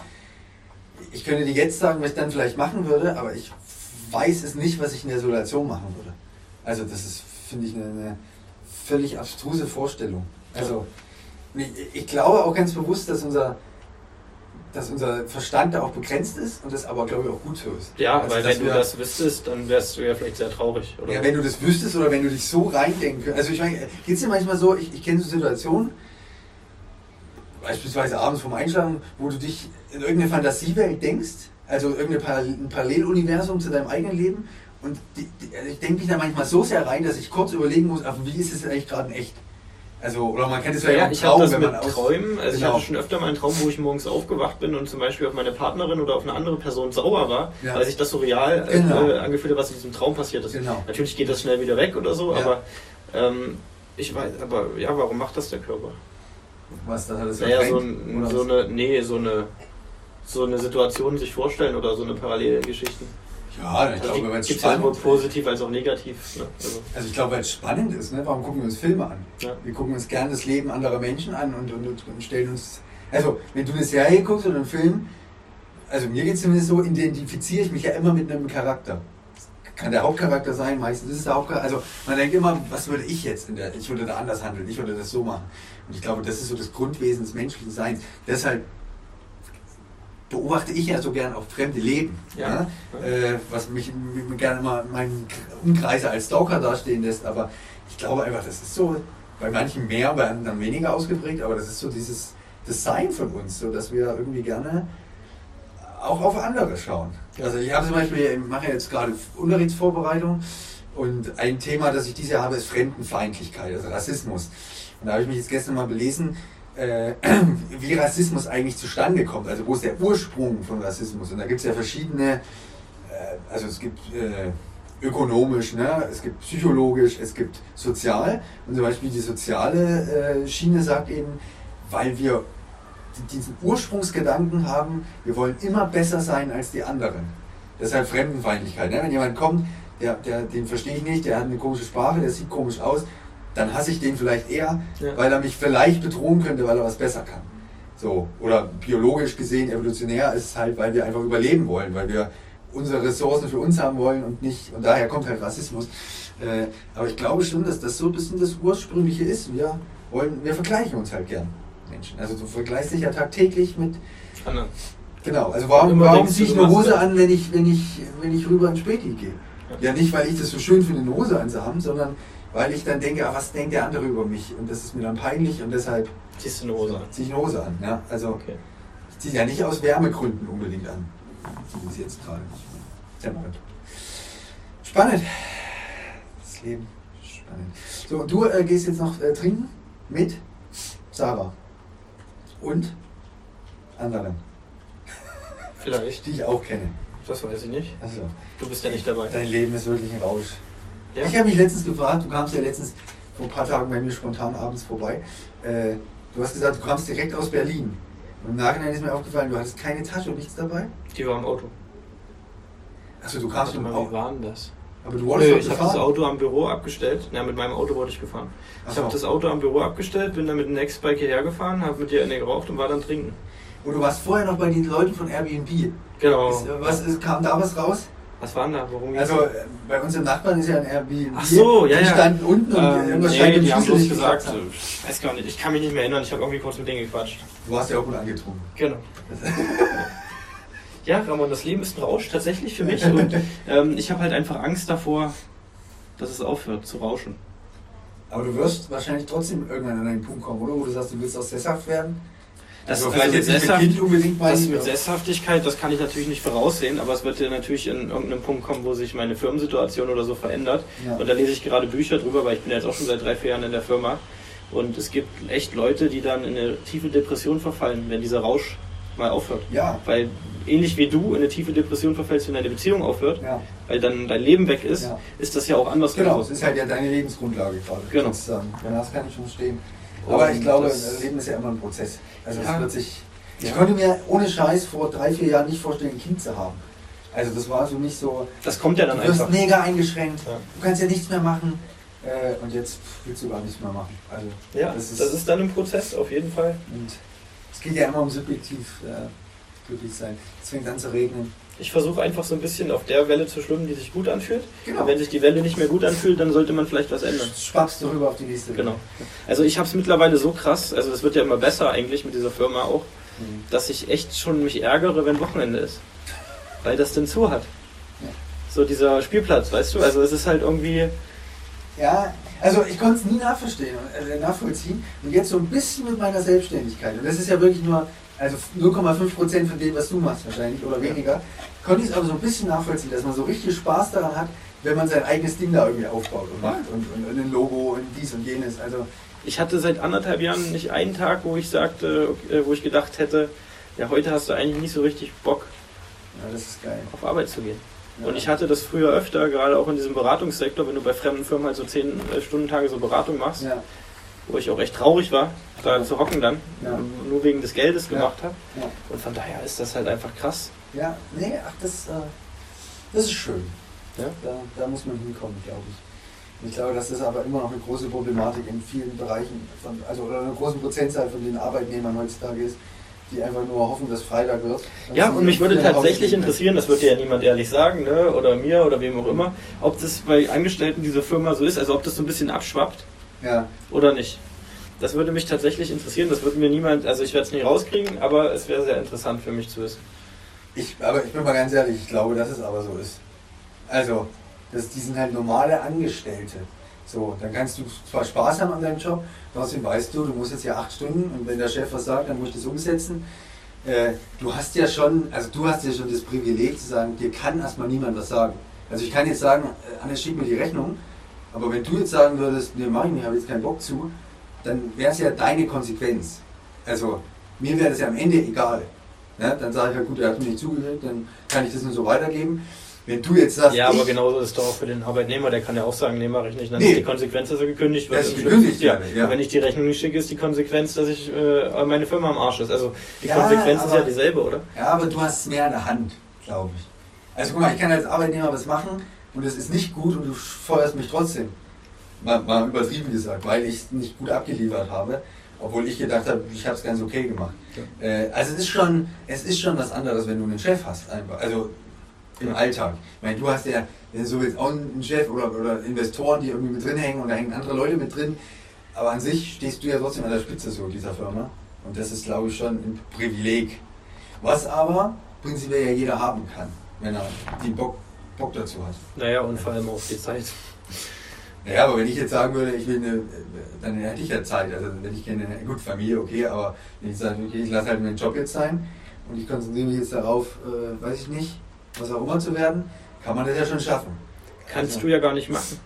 ich könnte dir jetzt sagen, was ich dann vielleicht machen würde, aber ich weiß es nicht, was ich in der Situation machen würde. Also das ist, finde ich, eine, eine völlig abstruse Vorstellung. Also ich, ich glaube auch ganz bewusst, dass unser dass unser Verstand da auch begrenzt ist und das aber, glaube ich, auch gut so ist. Ja, Also, weil wenn du das wüsstest, dann wärst du ja vielleicht sehr traurig. Oder? Ja, wenn du das wüsstest oder wenn du dich so reindenken könntest. Also ich meine, geht es dir manchmal so, ich, ich kenne so Situationen, beispielsweise abends vorm Einschlafen, wo du dich in irgendeine Fantasiewelt denkst, also irgendein Parallel, ein Paralleluniversum zu deinem eigenen Leben und die, die, also ich denke mich da manchmal so sehr rein, dass ich kurz überlegen muss, ach, wie ist es eigentlich gerade in echt? Also, oder man kennt es vielleicht ja, auch ich habe das wenn mit man aus- Träumen. Also ich Genau. hatte schon öfter mal einen Traum, wo ich morgens aufgewacht bin und zum Beispiel auf meine Partnerin oder auf eine andere Person sauer war, Ja. weil sich das so real äh, Genau. äh, angefühlt hat, was in diesem Traum passiert ist. Genau. Natürlich geht das schnell wieder weg oder so, Ja. aber ähm, ich weiß, aber ja, warum macht das der Körper? Was, das hat das Naja, so, ein, so eine, nee, so eine, so eine Situation sich vorstellen oder so eine Parallelgeschichten. Ja, ich glaube, wenn es spannend positiv als auch negativ. Ne? Also, Also ich glaube, weil es spannend ist, ne? warum gucken wir uns Filme an? Ja. Wir gucken uns gerne das Leben anderer Menschen an und, und, und stellen uns. Also, wenn du eine Serie guckst oder einen Film, also mir geht es zumindest so, identifiziere ich mich ja immer mit einem Charakter. Das kann der Hauptcharakter sein, meistens ist es der Hauptcharakter. Also man denkt immer, was würde ich jetzt in der, ich würde da anders handeln, ich würde das so machen. Und ich glaube, das ist so das Grundwesen des menschlichen Seins. Deshalb beobachte ich ja so gern auch fremde Leben. Ja. Ja? Äh, was mich, mich gerne mal in meinen Umkreise als Stalker dastehen lässt. Aber ich glaube einfach, das ist so bei manchen mehr, bei anderen weniger ausgeprägt, aber das ist so dieses Design von uns, so dass wir irgendwie gerne auch auf andere schauen. Also ich habe zum Beispiel, ich mache jetzt gerade Unterrichtsvorbereitung und ein Thema, das ich dieses Jahr habe, ist Fremdenfeindlichkeit, also Rassismus. Und da habe ich mich jetzt gestern mal belesen, äh, (clears throat) wie Rassismus eigentlich zustande kommt, also wo ist der Ursprung von Rassismus. Und da gibt es ja verschiedene, äh, also es gibt äh, ökonomisch, ne? es gibt psychologisch, es gibt sozial. Und zum Beispiel die soziale äh, Schiene sagt eben, weil wir diesen Ursprungsgedanken haben, wir wollen immer besser sein als die anderen. Deshalb Fremdenfeindlichkeit. Ne? Wenn jemand kommt, der, der, den verstehe ich nicht, der hat eine komische Sprache, der sieht komisch aus, dann hasse ich den vielleicht eher, Ja. weil er mich vielleicht bedrohen könnte, weil er was besser kann. So, oder biologisch gesehen, evolutionär ist es halt, weil wir einfach überleben wollen, weil wir unsere Ressourcen für uns haben wollen und nicht, und daher kommt halt Rassismus. Äh, aber ich glaube schon, dass das so ein bisschen das Ursprüngliche ist. Wir wollen, wir vergleichen uns halt gern, Menschen. Also du vergleichst dich ja tagtäglich mit, anderen. genau, also warum, warum ziehe du, ich eine Hose an, wenn ich, wenn ich, wenn ich rüber ins Späti gehe? Ja, nicht, weil ich das so schön finde, eine Hose anzuhaben, sondern weil ich dann denke, ah, was denkt der andere über mich? Und das ist mir dann peinlich und deshalb Ziehst du eine Hose an. ziehe ich eine Hose an. Ja? Also Okay. ich ziehe ja nicht aus Wärmegründen unbedingt an. So wie es jetzt gerade Temperatur. Spannend. Das Leben. Spannend. So, und du äh, gehst jetzt noch äh, trinken mit Sarah. Und anderen, Vielleicht. die ich auch kenne. Das weiß ich nicht. Also, Du bist ja nicht dabei. dein Leben ist wirklich ein Rausch. Ja? Ich habe mich letztens gefragt, du kamst ja letztens vor ein paar Tagen bei mir spontan abends vorbei. Äh, du hast gesagt, du kamst direkt aus Berlin. Und im Nachhinein ist mir aufgefallen, du hattest keine Tasche und nichts dabei. Die war im Auto. Achso, du kamst dem mal, wie Auto. war denn das? Aber du wurdest Nö, ich habe das. Auto am Büro abgestellt. Ja, mit meinem Auto wurde ich gefahren. Ach Ich habe das Auto am Büro abgestellt, bin dann mit dem Nextbike hierher gefahren, habe mit dir eine geraucht und war dann trinken. Und du warst vorher noch bei den Leuten von Airbnb. Genau. Ist, äh, was ist, kam da was raus? Was war denn da? Ging's? Also äh, bei uns im Nachbarn ist ja ein Airbnb. Ach so, ja, Die ja. standen unten und ähm, irgendwas nee, scheint im die haben bloß gesagt, haben. ich weiß gar nicht, ich kann mich nicht mehr erinnern, ich habe irgendwie kurz mit denen gequatscht. Du warst ja auch gut angetrunken. Genau. (laughs) ja, Ramon, das Leben ist ein Rausch tatsächlich für mich und ähm, ich habe halt einfach Angst davor, dass es aufhört zu rauschen. Aber du wirst wahrscheinlich trotzdem irgendwann an einen Punkt kommen, oder? Wo du sagst, du willst auch sesshaft werden. Das, also also mit Sesshaft- Das mit Sesshaftigkeit, das kann ich natürlich nicht voraussehen, aber es wird ja natürlich in irgendeinem Punkt kommen, wo sich meine Firmensituation oder so verändert. Ja. Und da lese ich gerade Bücher drüber, weil ich bin ja jetzt auch schon seit drei, vier Jahren in der Firma. Und es gibt echt Leute, die dann in eine tiefe Depression verfallen, wenn dieser Rausch mal aufhört. Ja, Weil ähnlich wie du in eine tiefe Depression verfällst, wenn deine Beziehung aufhört, ja. weil dann dein Leben weg ist, Ja. ist das ja auch andersrum. Genau, es ist halt ja deine Lebensgrundlage gerade. Genau. Sozusagen. Ja, das kann ich schon verstehen. Aber Und ich glaube, das- Leben ist ja immer ein Prozess. Also Ja. es wird sich. Ich Ja. konnte mir ohne Scheiß vor drei, vier Jahren nicht vorstellen, ein Kind zu haben. Also das war so nicht so. Das kommt ja dann Du wirst einfach. mega eingeschränkt. Ja. Du kannst ja nichts mehr machen. Äh, und jetzt willst du gar nichts mehr machen. Also Ja, das ist, das ist dann ein Prozess, auf jeden Fall. und es geht ja immer um subjektiv äh, glücklich sein. Es fängt an zu regnen. Ich versuche einfach so ein bisschen auf der Welle zu schwimmen, die sich gut anfühlt. Genau. Und wenn sich die Welle nicht mehr gut anfühlt, dann sollte man vielleicht was ändern. Schwappst du rüber auf die nächste. Genau. Also ich habe es mittlerweile so krass, also das wird ja immer besser eigentlich mit dieser Firma auch, Mhm. dass ich echt schon mich ärgere, wenn Wochenende ist. Weil das denn zu hat. Ja. So dieser Spielplatz, weißt du? Also es ist halt irgendwie, Ja, also ich konnte es nie nachverstehen, äh, nachvollziehen. Und jetzt so ein bisschen mit meiner Selbstständigkeit. Und das ist ja wirklich nur, also 0,5 Prozent von dem, was du machst wahrscheinlich oder weniger. Konnte ich es aber so ein bisschen nachvollziehen, dass man so richtig Spaß daran hat, wenn man sein eigenes Ding da irgendwie aufbaut und macht. Und, und, und ein Logo und dies und jenes. Also ich hatte seit anderthalb Jahren nicht einen Tag, wo ich sagte, wo ich gedacht hätte, ja heute hast du eigentlich nicht so richtig Bock ja, auf Arbeit zu gehen. Ja. Und ich hatte das früher öfter, gerade auch in diesem Beratungssektor, wenn du bei fremden Firmen halt so 10 Stunden Tage so Beratung machst, Ja, wo ich auch echt traurig war, da zu hocken dann, nur wegen des Geldes gemacht habe. Und von daher ist das halt einfach krass. Ja, nee, ach, das, äh, Das ist schön. Ja? Da, da muss man hinkommen, glaube ich. Ich glaube, das ist aber immer noch eine große Problematik in vielen Bereichen, von, also oder eine große Prozentzahl von den Arbeitnehmern heutzutage ist, die einfach nur hoffen, dass Freitag wird. Dann Ja, und mich würde tatsächlich interessieren, das wird dir ja niemand ehrlich sagen, ne? oder mir oder wem auch immer, ob das bei Angestellten dieser Firma so ist, also ob das so ein bisschen abschwappt Ja, oder nicht. Das würde mich tatsächlich interessieren, das würde mir niemand, also ich werde es nicht rauskriegen, aber es wäre sehr interessant für mich zu wissen. Ich, aber ich bin mal ganz ehrlich, ich glaube, dass es aber so ist. Also, das, die sind halt normale Angestellte. So, dann kannst du zwar Spaß haben an deinem Job, trotzdem weißt du, du musst jetzt ja acht Stunden und wenn der Chef was sagt, dann musst du es umsetzen. Äh, du hast ja schon, also du hast ja schon das Privileg zu sagen, dir kann erstmal niemand was sagen. Also ich kann jetzt sagen, äh, Anne, schick mir die Rechnung, aber wenn du jetzt sagen würdest, nee, mach ich nicht, habe jetzt keinen Bock zu, dann wäre es ja deine Konsequenz. Also mir wäre das ja am Ende egal. Ne? Dann sage ich halt, gut, er hat mir nicht zugehört, dann kann ich das nur so weitergeben. Wenn du jetzt sagst, Ja, aber genauso ist es doch auch für den Arbeitnehmer, der kann ja auch sagen, nee, mache ich nicht. Dann Nee. ist die Konsequenz, dass er gekündigt wird. Das ist gekündigt ja. ja. Wenn ich die Rechnung nicht schicke, ist die Konsequenz, dass ich äh, meine Firma am Arsch ist. Also die Ja, Konsequenz ist aber- ja dieselbe, oder? Ja, aber du hast es mehr in der Hand, glaube ich. Also guck mal, ich kann als Arbeitnehmer was machen und es ist nicht gut und du feuerst mich trotzdem. Mal, mal übertrieben gesagt, weil ich es nicht gut abgeliefert habe, obwohl ich gedacht habe, ich habe es ganz okay gemacht. Äh, also es ist schon, es ist schon was anderes, wenn du einen Chef hast, einfach. Also im. Alltag. Ich meine, du hast ja, so willst, auch einen Chef oder, oder Investoren, die irgendwie mit drin hängen und da hängen andere Leute mit drin. Aber an sich stehst du ja trotzdem an der Spitze so dieser Firma. Und das ist, glaube ich, schon ein Privileg. Was aber prinzipiell ja jeder haben kann, wenn er den Bock, Bock dazu hat. Naja, und vor allem auch die Zeit. Ja, aber wenn ich jetzt sagen würde, ich will eine, dann hätte ich ja Zeit. Also wenn ich keine, gut, Familie, okay, aber wenn ich sage, okay, ich lasse halt meinen Job jetzt sein und ich konzentriere mich jetzt darauf, äh, weiß ich nicht, was auch immer zu werden, kann man das ja schon schaffen. Kannst Also- du ja gar nicht machen.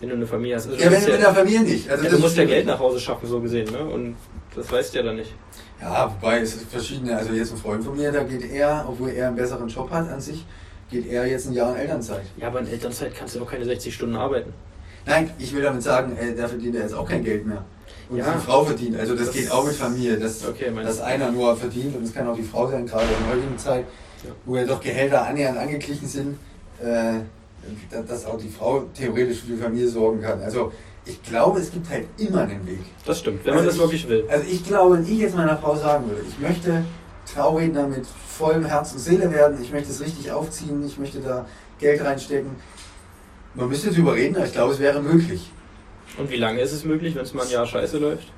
Wenn du eine Familie hast. Also Ja, du wenn musst mit der Familie nicht. Also ja, du musst ja. Geld nach Hause schaffen, so gesehen, ne? Und das weißt du ja dann nicht. Ja, wobei es verschiedene, also jetzt ein Freund von mir, da geht er, obwohl er einen besseren Job hat an sich, geht er jetzt ein Jahr in Elternzeit. Ja, aber in Elternzeit kannst du auch keine 60 Stunden arbeiten. Nein, ich will damit sagen, äh, da verdient er jetzt auch kein Geld mehr. Und Ja. die Frau verdient, also das, Das- geht auch mit Familie, dass, Okay, dass einer nur verdient und es kann auch die Frau sein, gerade in der heutigen Zeit, Ja. wo ja doch Gehälter annähernd angeglichen sind, äh, da- dass auch die Frau theoretisch für die Familie sorgen kann. Also ich glaube, es gibt halt immer einen Weg. Das stimmt, wenn man Also das wirklich will. Also ich glaube, wenn ich jetzt meiner Frau sagen würde, ich möchte Trauredner mit vollem Herz und Seele werden, ich möchte es richtig aufziehen, ich möchte da Geld reinstecken. Man müsste drüber reden, aber ich glaube, es wäre möglich. Und wie lange ist es möglich, wenn es mal ein Jahr scheiße läuft?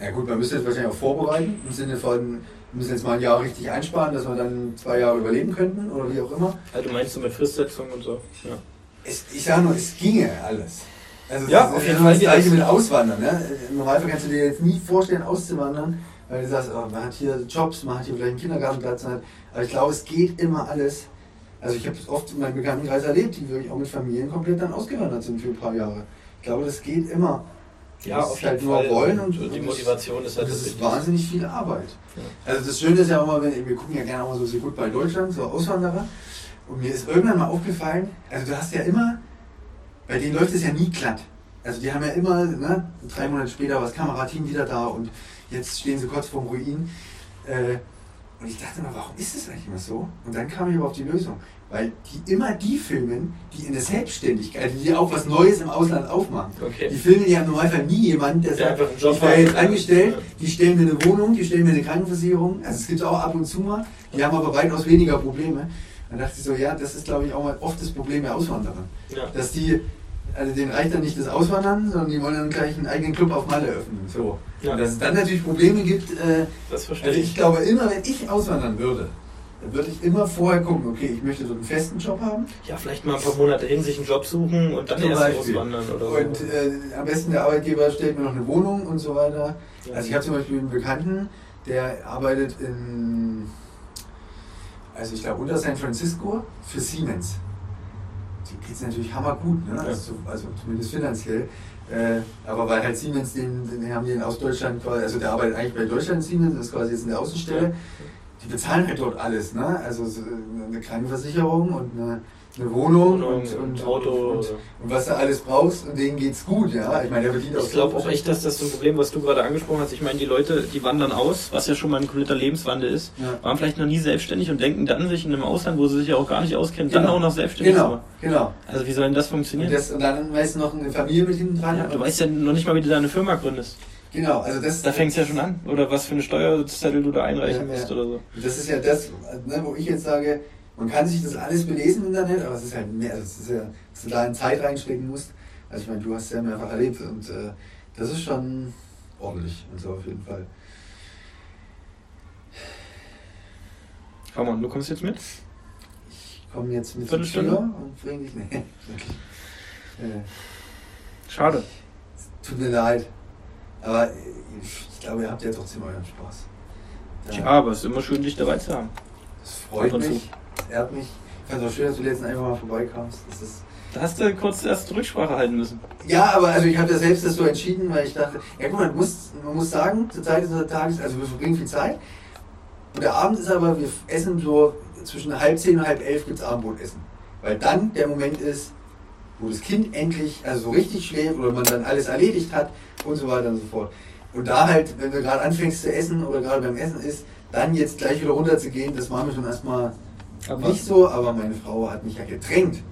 Ja gut, man müsste es wahrscheinlich auch vorbereiten, im Sinne von, wir müssen jetzt mal ein Jahr richtig einsparen, dass wir dann zwei Jahre überleben könnten oder wie auch immer. Also du meinst du mit Fristsetzung und so? Ja. Es, ich sage nur, es ginge alles. Also Ja, auf jeden Fall Das gleiche mit Auswandern. Ne? Im Normalfall kannst du dir jetzt nie vorstellen, auszuwandern, weil du sagst, oh, man hat hier Jobs, man hat hier vielleicht einen Kindergartenplatz. Aber ich glaube, es geht immer alles. Also ich habe es oft in meinem Bekanntenkreis erlebt, die wirklich auch mit Familien komplett dann ausgewandert sind für ein paar Jahre. Ich glaube, das geht immer. Ja, Du auf halt nur Fall. wollen und, Und die Motivation ist halt das das ist wahnsinnig viel Arbeit. Ja. Also das Schöne ist ja auch immer, wenn, wir gucken ja gerne auch mal so, so gut bei Deutschland, so Auswanderer. Und mir ist irgendwann mal aufgefallen, also du hast ja immer, bei denen läuft es ja nie glatt. Also die haben ja immer, ne, drei Monate später war das Kamerateam wieder da und jetzt stehen sie kurz vorm Ruin. Äh, und ich dachte mir, warum ist das eigentlich immer so? Und dann kam ich aber auf die Lösung. Weil die immer die filmen, die in der Selbstständigkeit, die auch was Neues im Ausland aufmachen. Okay. Die filmen ja im Normalfall nie jemand, der Der sagt, ich hat. jetzt angestellt, die stellen mir eine Wohnung, die stellen mir eine Krankenversicherung. Also es gibt auch ab und zu mal, die haben aber weitaus weniger Probleme. Dann dachte ich so, ja, das ist glaube ich auch mal oft das Problem der Auswanderer. Ja. Dass die, also denen reicht dann nicht das Auswandern, sondern die wollen dann gleich einen eigenen Club auf Malle öffnen. So. Ja. Und dass es dann natürlich Probleme gibt, äh, Das verstehe also ich. glaube immer, wenn ich auswandern würde, dann würde ich immer vorher gucken, okay, ich möchte so einen festen Job haben. Ja, vielleicht mal ein paar Monate hin, sich einen Job suchen und dann erst Beispiel. auswandern oder so. Und äh, am besten der Arbeitgeber stellt mir noch eine Wohnung und so weiter. Ja. Also ich habe zum Beispiel einen Bekannten, der arbeitet in, also ich glaube unter San Francisco für Siemens. Die geht es natürlich hammergut, ne? Also, also zumindest finanziell. Äh, aber weil halt Siemens, den, den haben die in aus Deutschland quasi, also der arbeitet eigentlich bei Deutschland Siemens, ist quasi jetzt in der Außenstelle. Die bezahlen halt dort alles, ne? Also so eine Krankenversicherung und eine eine Wohnung, Wohnung und, und, Auto. und, und, und was du alles brauchst und denen geht's gut, ja. Ich meine, der verdient Ich glaube auch echt, dass das so ein Problem, was du gerade angesprochen hast. Ich meine, die Leute, die wandern aus, was ja schon mal ein kompletter Lebenswandel ist, Ja. waren vielleicht noch nie selbstständig und denken dann sich in einem Ausland, wo sie sich ja auch gar nicht auskennen, dann Genau. auch noch selbstständig zu Genau, machen. genau. Also wie soll denn das Und, funktionieren? das, und dann weißt du noch eine Familie mit hinten dran. ja, du und- weißt ja noch nicht mal, wie du deine Firma gründest. Genau, also das, Da fängt es ja schon an. Oder was für eine Steuerzettel du da einreichen Ja, musst ja. oder so. das ist ja das, ne, wo ich jetzt sage, man kann sich das alles belesen im Internet, aber es ist halt mehr, also es ist ja, dass du da in Zeit reinstecken musst. Also ich meine, du hast es ja mehrfach erlebt und äh, das ist schon ordentlich und so auf jeden Fall. Ramon, du kommst jetzt mit? Ich komme jetzt mit zum? Tür und bringe dich. Nee, (laughs) wirklich. Äh, Schade. tut mir leid. Aber ich glaube, ihr habt ja trotzdem euren Spaß. Ja, aber es ist immer schön, dich dabei zu haben. Das freut mich, das ehrt mich. Ich fand es auch schön, dass du letztens einfach mal vorbeikamst. Das ist Da hast du kurz erst Rücksprache halten müssen. Ja, aber also ich habe ja selbst das so entschieden, weil ich dachte, ja guck mal, man muss, man muss sagen, zur Zeit des Tages, also wir verbringen viel Zeit. Und der Abend ist aber, wir essen so zwischen halb zehn und halb elf gibt's Abendbrotessen. Weil dann der Moment ist, wo das Kind endlich, also so richtig schläft oder man dann alles erledigt hat und so weiter und so fort. Und da halt, wenn du gerade anfängst zu essen oder gerade beim Essen ist, dann jetzt gleich wieder runter zu gehen, das war mir schon erstmal Aber- nicht so, aber meine Frau hat mich ja gedrängt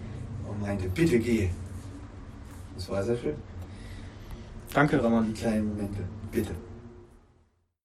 und meinte, bitte geh. Das war sehr schön. Danke, Ramon. Die kleinen Momente. Bitte.